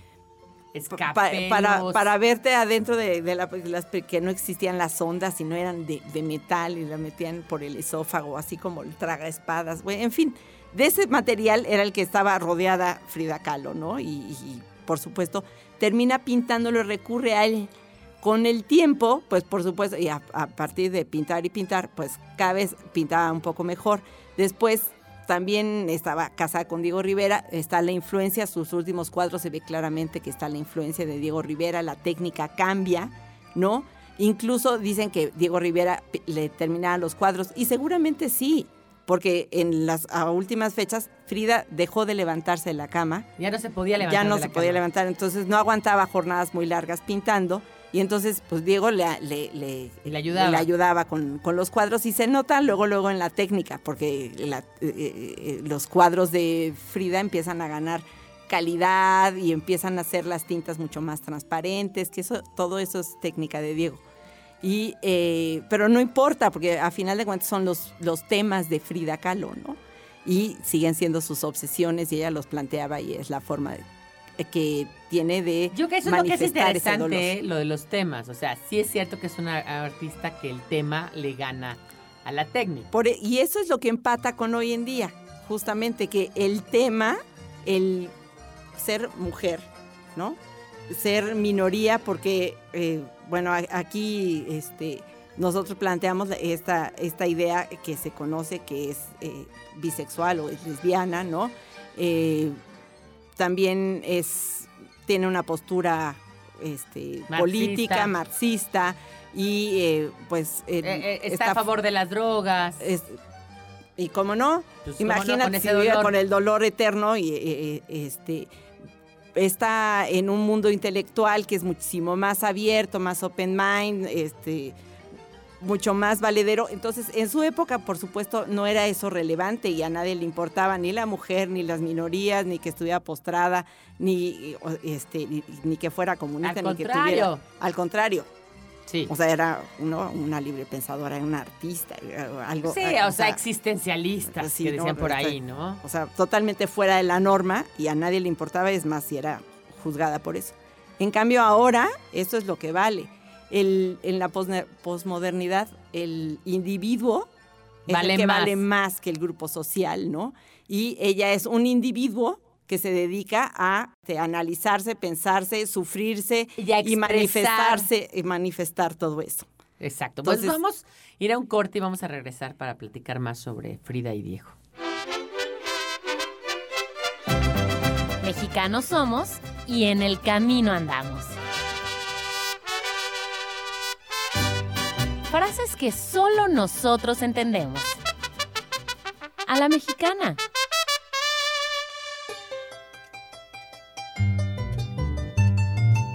C: Pa- para, para verte adentro de, de la, las que no existían las ondas y no eran de, de metal y la metían por el esófago, así como el traga espadas. Bueno, en fin, de ese material era el que estaba rodeada Frida Kahlo, ¿no? Y, y, por supuesto termina pintándolo recurre a él. Con el tiempo, pues por supuesto, y a, a partir de pintar y pintar, pues cada vez pintaba un poco mejor. Después también estaba casada con Diego Rivera, está la influencia, sus últimos cuadros se ve claramente que está la influencia de Diego Rivera, la técnica cambia, ¿no? Incluso dicen que Diego Rivera le terminaba los cuadros, y seguramente sí, porque en las a últimas fechas Frida dejó de levantarse de la cama,
B: Ya no se podía levantar.
C: ya no se podía
B: cama.
C: levantar, entonces no aguantaba jornadas muy largas pintando. Y entonces, pues Diego le, le, le-
B: le ayudaba.
C: le ayudaba con, con los cuadros y se nota luego, luego en la técnica, porque la- eh, eh, los cuadros de Frida empiezan a ganar calidad y empiezan a hacer las tintas mucho más transparentes, que eso, todo eso es técnica de Diego. Y, eh, pero no importa, porque a final de cuentas son los, los temas de Frida Kahlo, ¿no? Y siguen siendo sus obsesiones y ella los planteaba y es la forma de- que tiene de
B: Yo creo que eso es lo que es interesante, ¿eh? lo de los temas. O sea, sí es cierto que es una artista que el tema le gana a la técnica.
C: Por e- y eso es lo que empata con hoy en día, justamente que el tema, el ser mujer, ¿no? Ser minoría, porque, eh, bueno, aquí este, nosotros planteamos la- esta, esta idea que se conoce que es eh, bisexual o es lesbiana, ¿no? Eh, también es, tiene una postura este,
B: Marxista.
C: política, marxista, y eh, pues
B: está, a favor de las drogas.
C: es- y cómo no,
B: Pues, ¿cómo no?
C: imagínate
B: Con
C: si
B: ese
C: viviera
B: dolor.
C: con el dolor eterno y este está en un mundo intelectual que es muchísimo más abierto, más open mind, este mucho más valedero. Entonces, en su época, por supuesto, no era eso relevante y a nadie le importaba ni la mujer, ni las minorías, ni que estuviera postrada, ni este ni, ni que fuera comunista,
B: Al
C: ni que tuviera al contrario.
B: Sí.
C: O sea, era uno, una libre pensadora, una artista, eh, algo.
B: Sí,
C: eh,
B: o sea, existencialistas
C: sí,
B: que
C: no,
B: decían por ahí, ¿no?
C: O sea, totalmente fuera de la norma y a nadie le importaba, es más, si era juzgada por eso. En cambio, ahora, eso es lo que vale. El, en la posmodernidad, el individuo es
B: Vale
C: el que
B: más.
C: vale más que el grupo social, ¿no? Y ella es un individuo que se dedica a este, analizarse, pensarse, sufrirse
B: Y
C: manifestarse y manifestar todo eso.
B: Exacto. Pues vamos a ir a un corte y vamos a regresar para platicar más sobre Frida y Diego.
A: Mexicanos somos y en el camino andamos. Frases que solo nosotros entendemos. A la mexicana.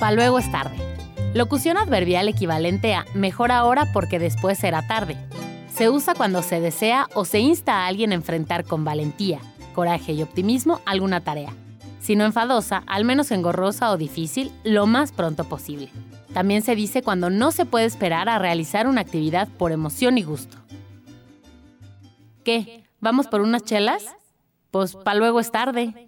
A: Pa' luego es tarde. Locución adverbial equivalente a mejor ahora porque después será tarde. Se usa cuando se desea o se insta a alguien a enfrentar con valentía, coraje y optimismo alguna tarea. Si no enfadosa, al menos engorrosa o difícil, lo más pronto posible. También se dice cuando no se puede esperar a realizar una actividad por emoción y gusto. ¿Qué? ¿Vamos por unas chelas? Pues pa' luego es tarde.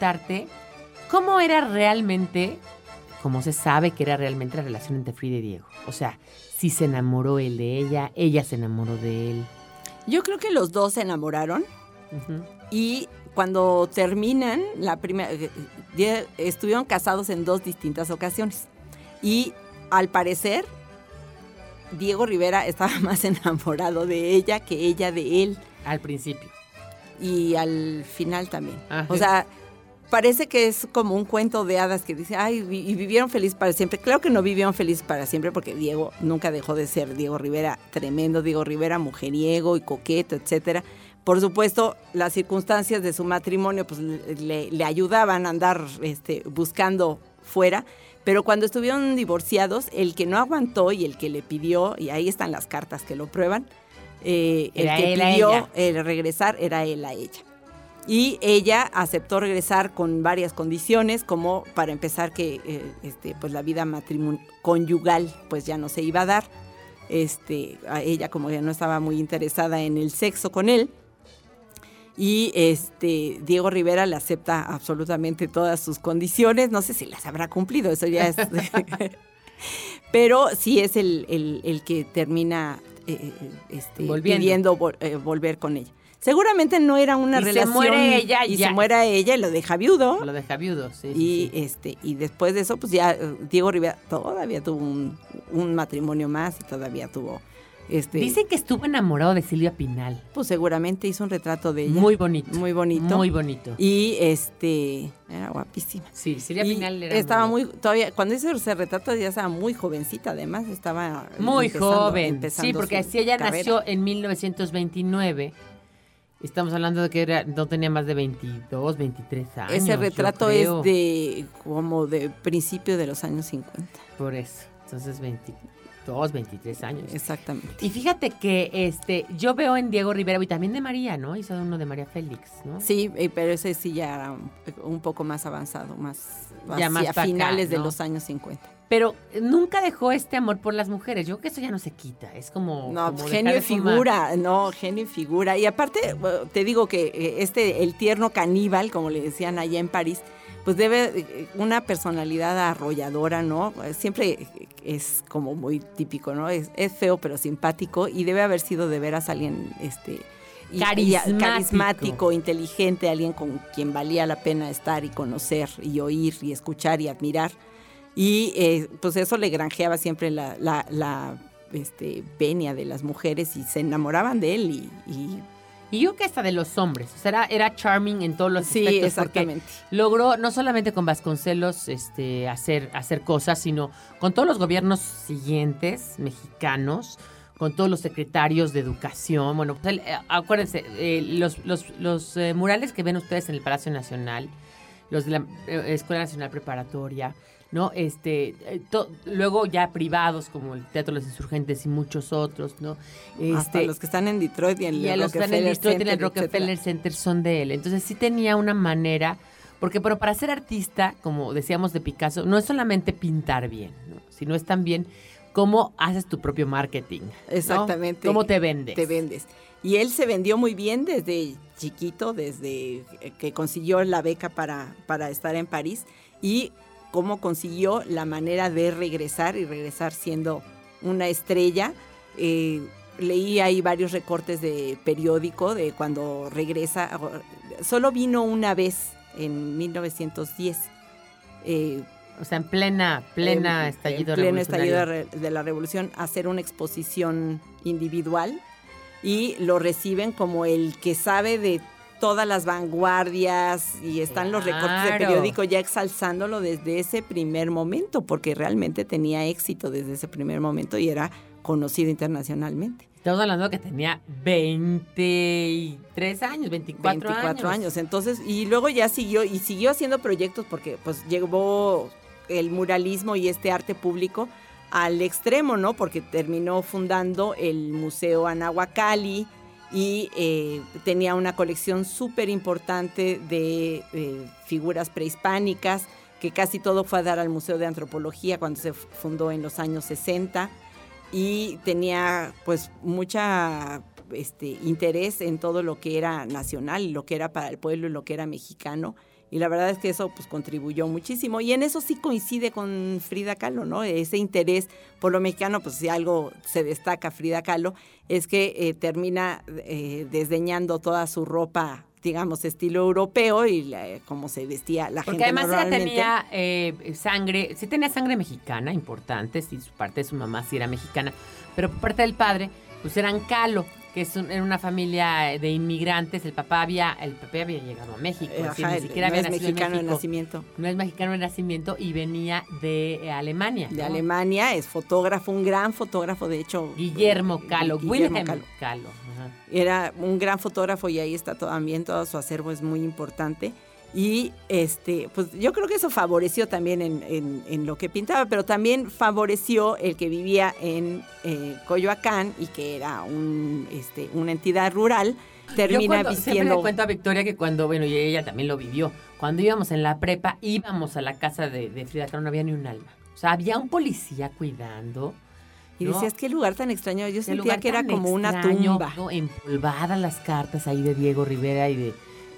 B: preguntarte, ¿cómo era realmente, cómo se sabe que era realmente la relación entre Frida y Diego? O sea, si se enamoró él de ella, ella se enamoró de él.
C: Yo creo que los dos se enamoraron y cuando terminan la primera eh, estuvieron casados en dos distintas ocasiones y al parecer Diego Rivera estaba más enamorado de ella que ella de él
B: Al principio.
C: y al final también.
B: Ajá.
C: O sea, parece que es como un cuento de hadas que dice, ay, y vivieron feliz para siempre. Claro que no vivieron feliz para siempre porque Diego nunca dejó de ser Diego Rivera, tremendo Diego Rivera, mujeriego y coqueto, etcétera. Por supuesto, las circunstancias de su matrimonio pues, le, le ayudaban a andar este, buscando fuera, pero cuando estuvieron divorciados, el que no aguantó y el que le pidió, y ahí están las cartas que lo prueban, eh, el que pidió el regresar era él a ella. Y ella aceptó regresar con varias condiciones, como para empezar que eh, este, pues la vida conyugal pues ya no se iba a dar. Este, a ella como ya no estaba muy interesada en el sexo con él. Y este Diego Rivera le acepta absolutamente todas sus condiciones. No sé si las habrá cumplido, eso ya es. Pero sí es el, el- el que termina eh, eh, este,
B: Volviendo.
C: pidiendo vol- eh, volver con ella. Seguramente no era una
B: Y se
C: relación.
B: muere ella,
C: y
B: ya.
C: se muere ella y lo deja viudo.
B: Lo deja viudo, sí.
C: Y
B: sí.
C: este y después de eso, pues ya eh, Diego Rivera todavía tuvo un, un matrimonio más y todavía tuvo este.
B: Dicen que estuvo enamorado de Silvia Pinal.
C: pues seguramente hizo un retrato de ella.
B: Muy bonito.
C: Muy bonito.
B: Muy bonito.
C: Y este era guapísima.
B: Sí, Silvia
C: Y
B: Pinal era
C: estaba muy, todavía, cuando hizo ese retrato ya estaba muy jovencita, además estaba
B: Muy
C: empezando-
B: joven.
C: empezando
B: Sí, porque si ella
C: carrera.
B: nació en 1929, estamos hablando de que era, no tenía más de 22, 23 años.
C: Ese retrato es de como de principio de los años 50.
B: Por eso. Entonces 22, 23 años.
C: Exactamente.
B: Y fíjate que este, yo veo en Diego Rivera y también de María, ¿no? Hizo uno de María Félix, ¿no?
C: Sí, eh, pero ese sí ya era un, un poco más avanzado, más
B: Ya más acá,
C: finales de los años 50.
B: Pero nunca dejó este amor por las mujeres. Yo creo que eso ya no se quita. Es como.
C: No,
B: como
C: genio y
B: fumar.
C: figura, no, genio y figura. Y aparte, te digo que eh, este, el tierno caníbal, como le decían allá en París, pues debe eh, una personalidad arrolladora, ¿no? Siempre es como muy típico, ¿no? Es, es feo pero simpático y debe haber sido de veras alguien, este... y- y-
B: Carismático.
C: carismático, inteligente, alguien con quien valía la pena estar y conocer y oír y escuchar y admirar. Y eh, pues eso le granjeaba siempre la, la, la, este, venia de las mujeres y se enamoraban de él y, y-
B: Y yo que hasta de los hombres. O sea, era, era charming en todos los
C: sí,
B: aspectos. porque
C: exactamente.
B: logró no solamente con Vasconcelos este, hacer, hacer cosas, sino con todos los gobiernos siguientes mexicanos, con todos los secretarios de educación. Bueno, pues eh, acuérdense, eh, los, los- los, eh, murales que ven ustedes en el Palacio Nacional, los de la eh, Escuela Nacional Preparatoria, ¿no? Este, eh, to- luego ya privados como el Teatro de los Insurgentes y muchos otros, ¿no?
C: Hasta
B: Este,
C: los que están en Detroit y en el
B: los que están en Detroit, en el Rockefeller. Center son de él. Entonces sí tenía una manera, porque pero para ser artista, como decíamos de Picasso, no es solamente pintar bien, ¿no? sino es también cómo haces tu propio marketing. ¿no?
C: Exactamente.
B: Cómo te vendes.
C: Te vendes. Y él se vendió muy bien desde chiquito, desde que consiguió la beca para, para estar en París y cómo consiguió la manera de regresar y regresar siendo una estrella. Eh, leí ahí varios recortes de periódico de cuando regresa. Solo vino una vez en 1910. Eh,
B: O sea, en plena, plena
C: en-
B: estallido
C: en pleno estallido de la revolución, hacer una exposición individual y lo reciben como el que sabe de todas las vanguardias y están los recortes de periódico ya exalzándolo desde ese primer momento, porque realmente tenía éxito desde ese primer momento y era conocido internacionalmente.
B: Estamos hablando que tenía 23 años, 24,
C: 24 años. Entonces, y luego ya siguió y siguió haciendo proyectos porque pues llevó el muralismo y este arte público al extremo, ¿no? Porque terminó fundando el Museo Anahuacalli y eh, tenía una colección súper importante de eh, figuras prehispánicas que casi todo fue a dar al Museo de Antropología cuando se fundó en los años 60 y tenía pues mucha este interés en todo lo que era nacional, lo que era para el pueblo y lo que era mexicano. Y la verdad es que eso pues contribuyó muchísimo. Y en eso sí coincide con Frida Kahlo, ¿no? Ese interés por lo mexicano, pues si algo se destaca Frida Kahlo, es que eh, termina eh, desdeñando toda su ropa, digamos, estilo europeo y la- como se vestía la
B: Porque
C: gente
B: además ella tenía eh, sangre, sí tenía sangre mexicana importante, sí, su parte de su mamá sí era mexicana, pero por parte del padre, pues eran calo, que es un- era una familia de inmigrantes, el papá había, el papá había llegado a México,
C: Eh,
B: decir,
C: ajá,
B: ni
C: el-
B: siquiera
C: no
B: había
C: es
B: nacido
C: mexicano
B: en
C: de nacimiento.
B: No es mexicano de nacimiento y venía de eh, Alemania.
C: De
B: ¿no?
C: Alemania, es fotógrafo, un gran fotógrafo, de hecho.
B: Guillermo Calo,
C: Guillermo
B: Wilhelm. Calo. ajá.
C: Era un gran fotógrafo y ahí está también todo su acervo, es muy importante. Y este, pues yo creo que eso favoreció también en, en- en lo que pintaba, pero también favoreció el que vivía en eh, Coyoacán y que era un, este, una entidad rural. Termina
B: Yo cuando- siempre le
C: vistiendo.
B: cuento a Victoria que cuando, bueno, y ella también lo vivió, cuando íbamos en la prepa, íbamos a la casa de, de Frida Kahlo, no había ni un alma. O sea, había un policía cuidando.
C: Y
B: ¿no?
C: decías, qué lugar tan extraño. Yo sentía que era como una
B: extraño,
C: tumba.
B: ¿no? Empolvadas las cartas ahí de Diego Rivera y de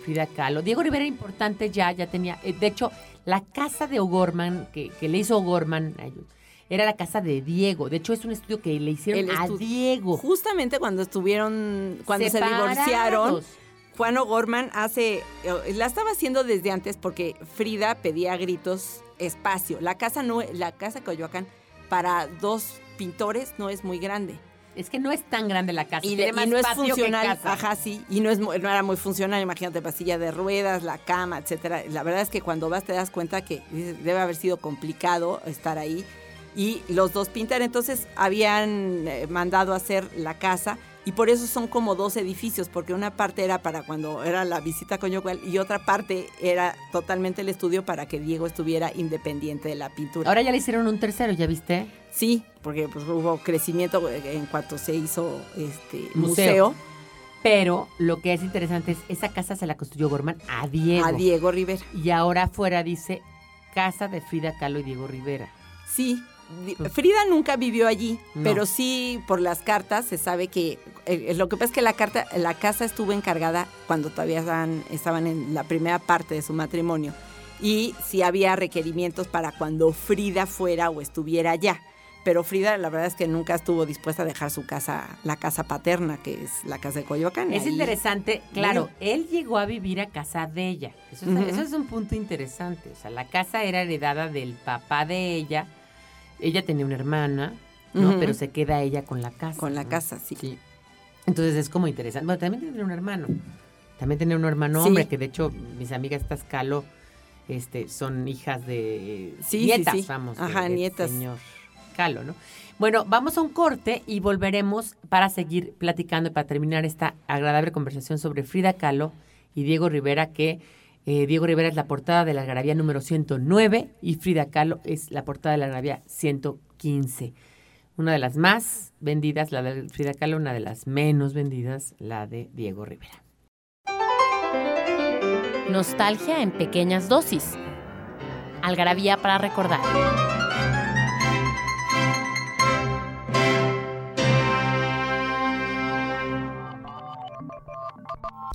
B: Frida Kahlo. Diego Rivera era importante ya, ya tenía. eh, de hecho, la casa de O'Gorman, que, que le hizo O'Gorman, a ellos, era la casa de Diego. De hecho, es un estudio que le hicieron a Diego.
C: Justamente cuando estuvieron, cuando se divorciaron, Juan O'Gorman hace, eh, la estaba haciendo desde antes porque Frida pedía a gritos espacio. La casa no, la casa de Coyoacán para dos pintores no es muy grande.
B: Es que no es tan grande la casa.
C: Y, de- no es funcional, ajá, sí, y no, es, no era muy funcional, imagínate, pasilla de ruedas, la cama, etcétera. La verdad es que cuando vas te das cuenta que debe haber sido complicado estar ahí. Y los dos pintar, entonces habían eh, mandado hacer la casa y por eso son como dos edificios, porque una parte era para cuando era la visita conyugal y otra parte era totalmente el estudio para que Diego estuviera independiente de la pintura.
B: Ahora ya le hicieron un tercero, ¿ya viste?
C: Sí, porque pues, hubo crecimiento en cuanto se hizo este
B: Museo.
C: museo
B: Pero lo que es interesante es, esa casa se la construyó Gorman a Diego.
C: a Diego Rivera.
B: Y ahora afuera dice casa de Frida Kahlo y Diego Rivera.
C: Sí, Frida nunca vivió allí,
B: No.
C: pero sí por las cartas se sabe que eh, lo que pasa es que la carta, la casa estuvo encargada cuando todavía estaban, estaban en la primera parte de su matrimonio y sí había requerimientos para cuando Frida fuera o estuviera allá. Pero Frida, la verdad es que nunca estuvo dispuesta a dejar su casa, la casa paterna, que es la casa de Coyoacán.
B: Es
C: Ahí-
B: interesante, claro, él llegó a vivir a casa de ella. Eso es un punto interesante. O sea, la casa era heredada del papá de ella. Ella tenía una hermana, ¿no? Pero se queda ella con la casa.
C: Con la
B: ¿no?
C: casa, sí.
B: Sí. Entonces es como interesante. Bueno, también tenía un hermano. También tenía un hermano
C: Sí.
B: hombre, que de hecho mis amigas estas Calo este, son hijas de
C: Sí,
B: nietas,
C: sí.
B: vamos. de-
C: Ajá, nietas.
B: Señor Calo, ¿no? Bueno, vamos a un corte y volveremos para seguir platicando y para terminar esta agradable conversación sobre Frida Kahlo y Diego Rivera, que eh, Diego Rivera es la portada de la Algarabía número 109 y Frida Kahlo es la portada de la Algarabía 115. Una de las más vendidas, la de Frida Kahlo, una de las menos vendidas, la de Diego Rivera.
A: Nostalgia en pequeñas dosis. Algarabía para recordar.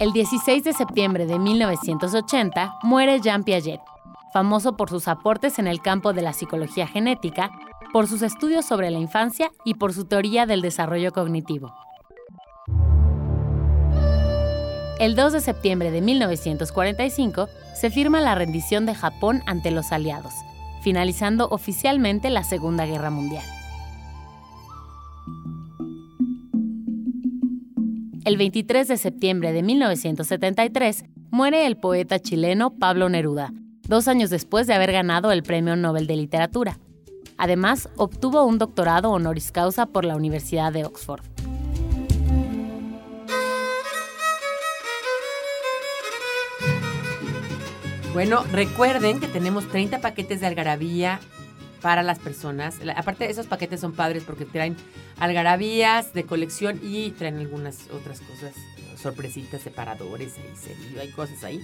A: El 16 de septiembre de 1980 muere Jean Piaget, famoso por sus aportes en el campo de la psicología genética, por sus estudios sobre la infancia y por su teoría del desarrollo cognitivo. El 2 de septiembre de 1945 se firma la rendición de Japón ante los aliados, finalizando oficialmente la Segunda Guerra Mundial. El 23 de septiembre de 1973 muere el poeta chileno Pablo Neruda, dos años después de haber ganado el Premio Nobel de Literatura. Además, obtuvo un doctorado honoris causa por la Universidad de Oxford.
B: Bueno, recuerden que tenemos 30 paquetes de algarabía para las personas. Aparte, esos paquetes son padres porque traen algarabías de colección y traen algunas otras cosas, sorpresitas, separadores, ahí, cerillo, hay cosas ahí.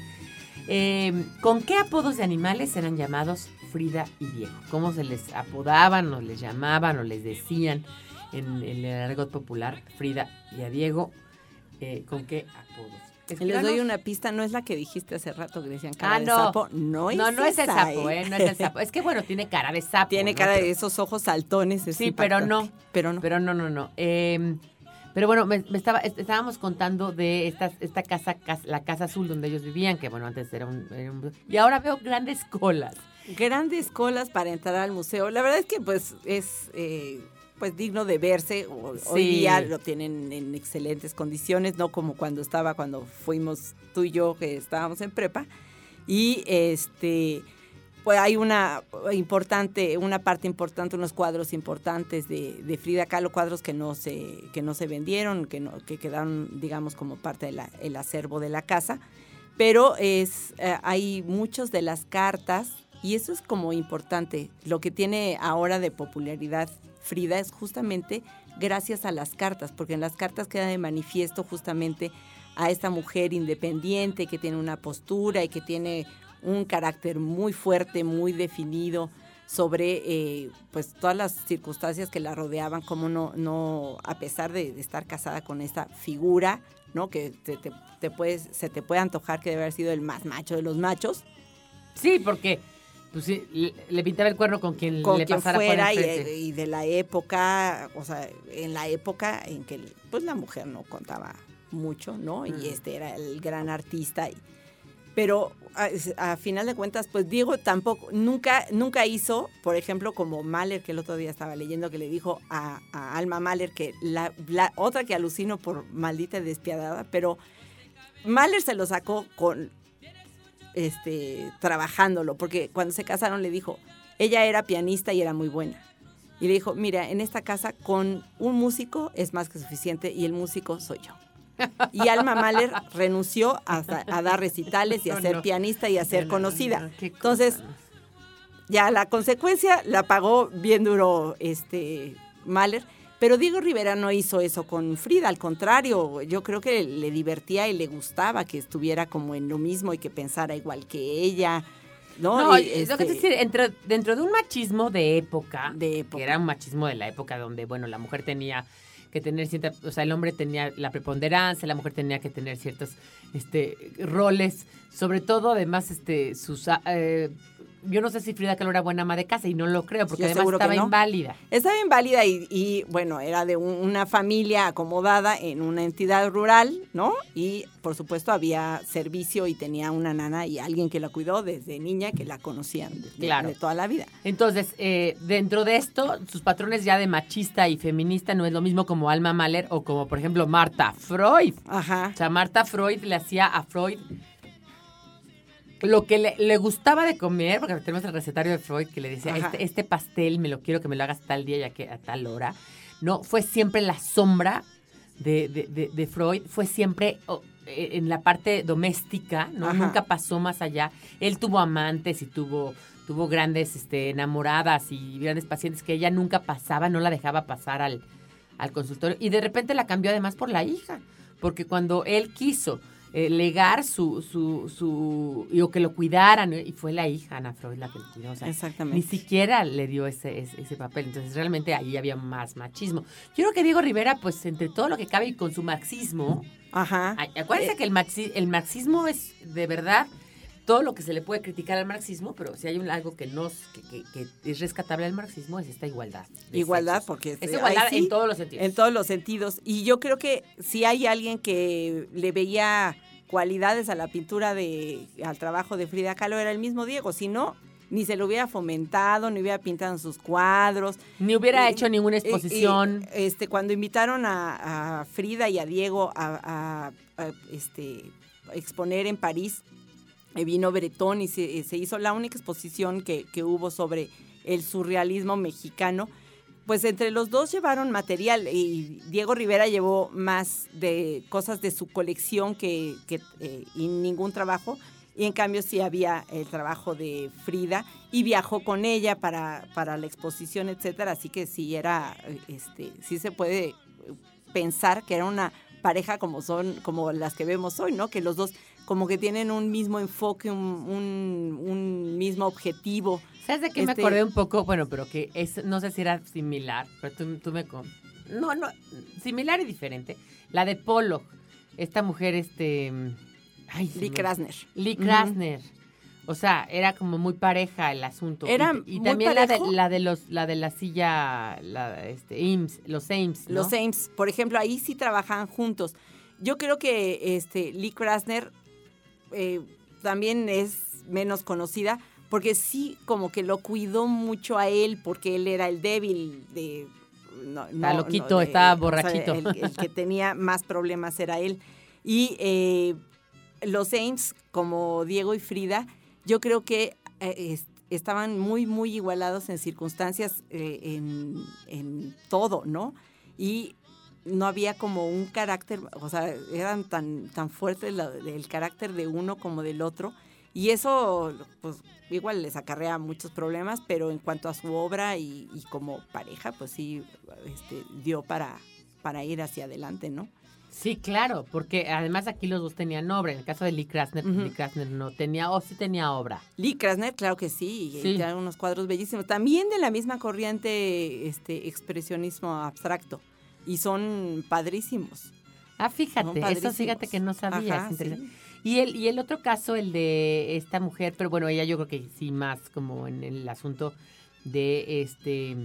B: Eh, ¿Con qué apodos de animales eran llamados Frida y Diego? ¿Cómo se les apodaban o les llamaban o les decían en, en el argot popular Frida y a Diego? Eh, ¿Con qué apodos?
C: Les doy una pista, no es la que dijiste hace rato que decían cara
B: Ah,
C: de
B: no.
C: sapo. No es
B: No, no es el sapo, ¿eh? No es el sapo. Es que bueno, tiene cara de sapo.
C: Tiene
B: ¿no?
C: cara de esos ojos saltones. es
B: Sí, pero no.
C: Pero no.
B: Pero no, no, no. Eh, pero bueno, me, me estaba, est- estábamos contando de esta, esta casa, cas- la casa azul donde ellos vivían, que bueno, antes era un, era un- Y ahora veo grandes colas.
C: Grandes colas para entrar al museo. La verdad es que pues es eh, pues digno de verse. O- Hoy día lo tienen en excelentes condiciones, no como cuando estaba cuando fuimos tú y yo que estábamos en prepa. Y este pues hay una importante, una parte importante, unos cuadros importantes de, de Frida Kahlo, cuadros que no se, que no se vendieron, que no, que quedaron, digamos, como parte del acervo de la casa. Pero es, eh, hay muchos de las cartas, y eso es como importante. Lo que tiene ahora de popularidad Frida es justamente gracias a las cartas, porque en las cartas queda de manifiesto justamente a esta mujer independiente que tiene una postura y que tiene un carácter muy fuerte, muy definido sobre eh, pues todas las circunstancias que la rodeaban, como no, no a pesar de, estar casada con esta figura, ¿no? Que te- te puedes, se te puede antojar que debe haber sido el más macho de los machos,
B: Sí, porque pues, sí, le, pintaba el cuerno con quien
C: con
B: le
C: quien
B: pasara
C: fuera
B: por
C: y,
B: enfrente.
C: y de la época, o sea, en la época en que pues la mujer no contaba mucho, ¿no?
B: Mm.
C: Y este era el gran artista. y- pero a, a final de cuentas, pues Diego tampoco, nunca, nunca hizo, por ejemplo, como Mahler, que el otro día estaba leyendo, que le dijo a, a Alma Mahler que la, la otra que alucino por maldita y despiadada, pero Mahler se lo sacó con este trabajándolo, porque cuando se casaron le dijo, ella era pianista y era muy buena. Y le dijo, mira, en esta casa con un músico es más que suficiente y el músico soy yo. Y Alma Mahler renunció a, a dar recitales y a
B: No,
C: ser
B: no.
C: pianista y a ser
B: No, no,
C: conocida. Entonces, ya la consecuencia la pagó bien duro este Mahler, pero Diego Rivera no hizo eso con Frida, al contrario, yo creo que le divertía y le gustaba que estuviera como en lo mismo y que pensara igual que ella, ¿no?
B: No,
C: Y,
B: es lo que te
C: este,
B: decir, dentro, dentro de un machismo de época,
C: De época.
B: que era un machismo de la época donde, bueno, la mujer tenía que tener cierta, o sea, el hombre tenía la preponderancia, la mujer tenía que tener ciertos este, roles, sobre todo, además, este, sus, eh, yo no sé si Frida Kahlo era buena ama de casa y no lo creo, porque
C: Yo
B: además estaba
C: no.
B: inválida.
C: Estaba inválida y, y, bueno, era de un- una familia acomodada en una entidad rural, ¿no? Y por supuesto había servicio y tenía una nana y alguien que la cuidó desde niña que la conocían de, de-
B: Claro.
C: de toda la vida.
B: Entonces, eh, dentro de esto, sus patrones ya de machista y feminista no es lo mismo como Alma Mahler o como, por ejemplo, Marta Freud.
C: Ajá.
B: O sea, Marta Freud le hacía a Freud lo que le, le gustaba de comer, porque tenemos el recetario de Freud que le decía, este, este pastel me lo quiero que me lo hagas tal día ya que a tal hora. No, fue siempre la sombra de, de- de- de Freud, fue siempre oh, eh, en la parte doméstica, ¿no?
C: Ajá.
B: Nunca pasó más allá. Él tuvo amantes y tuvo, tuvo grandes este, enamoradas y grandes pacientes que ella nunca pasaba, no la dejaba pasar al, al consultorio. Y de repente la cambió además por la hija, porque cuando él quiso eh, legar su, su, su, y o que lo cuidaran, y fue la hija Ana Freud la que lo cuidó, o sea,
C: Exactamente.
B: ni siquiera le dio ese, ese, ese papel, entonces realmente ahí había más machismo. Yo creo que Diego Rivera, pues entre todo lo que cabe y con su marxismo,
C: Ajá.
B: acuérdense
C: Eh,
B: que el, maxi- el marxismo es de verdad todo lo que se le puede criticar al marxismo, pero si hay un, algo que, nos, que, que- que es rescatable al marxismo es esta igualdad.
C: Igualdad,
B: sexos.
C: porque
B: Es igualdad
C: sí,
B: en todos los sentidos.
C: En todos los sentidos. Y yo creo que si hay alguien que le veía cualidades a la pintura de, al trabajo de Frida Kahlo era el mismo Diego, si no, ni se lo hubiera fomentado, ni hubiera pintado en sus cuadros.
B: Ni hubiera hecho ninguna exposición.
C: este, cuando invitaron a, a Frida y a Diego a, a- a, este, exponer en París, vino Bretón y se, se hizo la única exposición que, que hubo sobre el surrealismo mexicano. Pues entre los dos llevaron material y Diego Rivera llevó más de cosas de su colección que, que, eh, y ningún trabajo. Y en cambio sí había el trabajo de Frida y viajó con ella para, para la exposición, etcétera. Así que sí era, eh, este, sí se puede eh, pensar que era una pareja como son, como las que vemos hoy, ¿no? Que los dos como que tienen un mismo enfoque, un, un- un mismo objetivo.
B: ¿Sabes de qué me
C: este-
B: acordé un poco? Bueno, pero que es, no sé si era similar, pero tú, tú me... con- No, no, similar y diferente. La de Polo, esta mujer, este... Ay,
C: Lee
B: me-
C: Krasner.
B: Lee. Krasner. O sea, era como muy pareja el asunto.
C: Era
B: y, y
C: muy
B: también la de, la de los, la de la silla, la, este, Ames, los Ames, ¿no?
C: Los Ames, por ejemplo, ahí sí trabajaban juntos. Yo creo que este, Lee Krasner eh, también es menos conocida porque sí como que lo cuidó mucho a él porque él era el débil de... No,
B: Está
C: no,
B: loquito,
C: no,
B: está
C: o sea,
B: borrachito.
C: el, el que tenía más problemas era él. Y eh, los Ames, como Diego y Frida, yo creo que eh, es- estaban muy, muy igualados en circunstancias, eh, en, en todo, ¿no? Y no había como un carácter, o sea, eran tan, tan fuertes el carácter de uno como del otro. Y eso, pues, igual les acarrea muchos problemas, pero en cuanto a su obra y, y como pareja, pues sí, este, dio para, para ir hacia adelante, ¿no?
B: Sí, claro, porque además aquí los dos tenían obra. En el caso de Lee Krasner,
C: Ujú.
B: Lee Krasner no tenía, o sí tenía obra.
C: Lee Krasner, claro que sí,
B: Sí.
C: unos cuadros bellísimos. También de la misma corriente este, expresionismo abstracto. Y son padrísimos.
B: Ah, fíjate, eso fíjate que no sabía.
C: Ajá,
B: es interesante.
C: sí.
B: Y el, y el otro caso, el de esta mujer, pero bueno, ella yo creo que sí más como en el asunto de este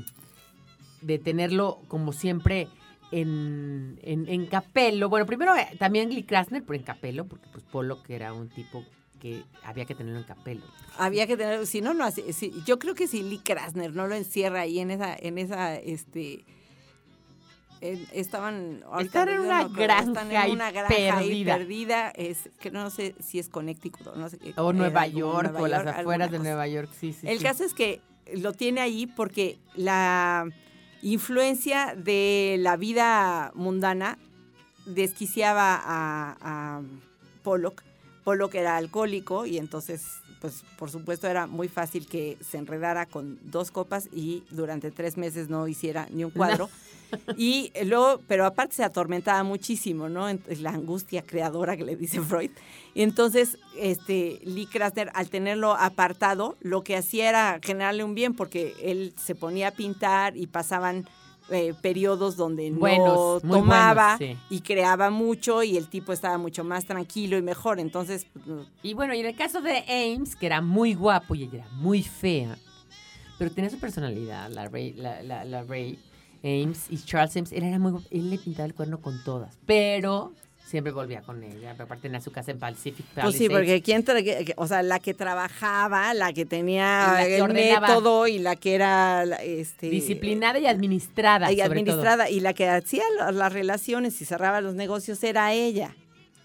B: de tenerlo como siempre en, en, en capelo. Bueno, primero eh, también Lee Krasner, pero en capelo, porque pues Polo que era un tipo que había que tenerlo en capelo.
C: Había que tener, si no, no si- yo creo que si Lee Krasner no lo encierra ahí en esa, en esa, este, en- estaban
B: Están en una
C: acuerdo, están
B: granja
C: en
B: ahí
C: una granja ahí
B: perdida.
C: perdida, es que no sé si es Connecticut o no sé qué.
B: O
C: era
B: Nueva York,
C: Nueva
B: o las
C: York,
B: afueras de
C: cosa.
B: Nueva York, sí, sí.
C: El
B: sí.
C: caso es que lo tiene ahí porque la influencia de la vida mundana desquiciaba a, a Pollock. Pollock era alcohólico y entonces, pues por supuesto era muy fácil que se enredara con dos copas y durante tres meses no hiciera ni un cuadro. Y luego, pero aparte se atormentaba muchísimo, ¿no? La angustia creadora que le dice Freud. Y entonces, este, Lee Krasner, al tenerlo apartado, lo que hacía era generarle un bien, porque él se ponía a pintar y pasaban eh, periodos donde no
B: Buenos, muy
C: tomaba
B: buenos,
C: y creaba mucho y el tipo estaba mucho más tranquilo y mejor. Entonces, pues, no-
B: Y bueno, y en el caso de Ames, que era muy guapo y ella era muy fea, pero tenía su personalidad, la Ray, la, la, la Ray Ames y Charles Ames, él era muy guapo, él le pintaba el cuerno con todas, pero siempre volvía con ella, aparte tenía su casa en Pacific
C: Pues sí,
B: Palisades.
C: porque quién, o sea, la que trabajaba, la que tenía
B: la que
C: el
B: ordenaba.
C: método y la que era, este,
B: Disciplinada y administrada,
C: y
B: sobre
C: administrada y la que hacía la- las relaciones y cerraba los negocios era ella.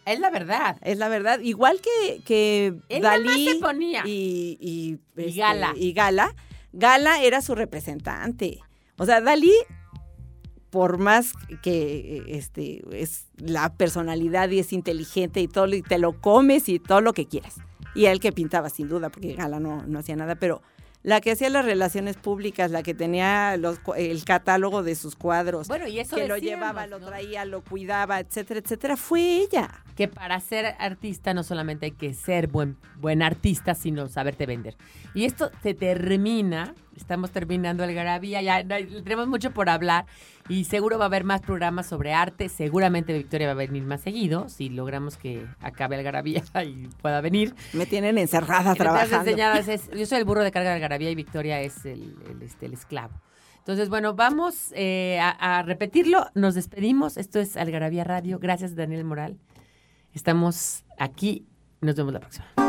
B: Es la verdad.
C: Es la verdad. Igual que, que
B: Él
C: Dalí
B: se ponía.
C: y, y,
B: Y Gala.
C: y Gala. Gala era su representante. O sea, Dalí, por más que este es la personalidad y es inteligente y todo, y te lo comes y todo lo que quieras. Y él que pintaba sin duda, porque Gala no, no hacía nada, pero la que hacía las relaciones públicas, la que tenía los, el catálogo de sus cuadros,
B: Bueno, y eso
C: que lo
B: decíamos,
C: llevaba, lo
B: ¿no?
C: traía, lo cuidaba, etcétera, etcétera, fue ella.
B: que para ser artista no solamente hay que ser buen, buen artista, sino saberte vender. Y esto se termina, estamos terminando el Garabía, ya tenemos mucho por hablar y seguro va a haber más programas sobre arte, seguramente Victoria va a venir más seguido, si logramos que acabe el Garabía y pueda venir.
C: Me tienen encerrada trabajando.
B: es- yo soy el burro de carga del Garabía y Victoria es el, el, este, el esclavo. Entonces, bueno, vamos eh, a, a repetirlo. Nos despedimos. Esto es Algarabía Radio. Gracias, Daniel Moral. Estamos aquí. Nos vemos la próxima.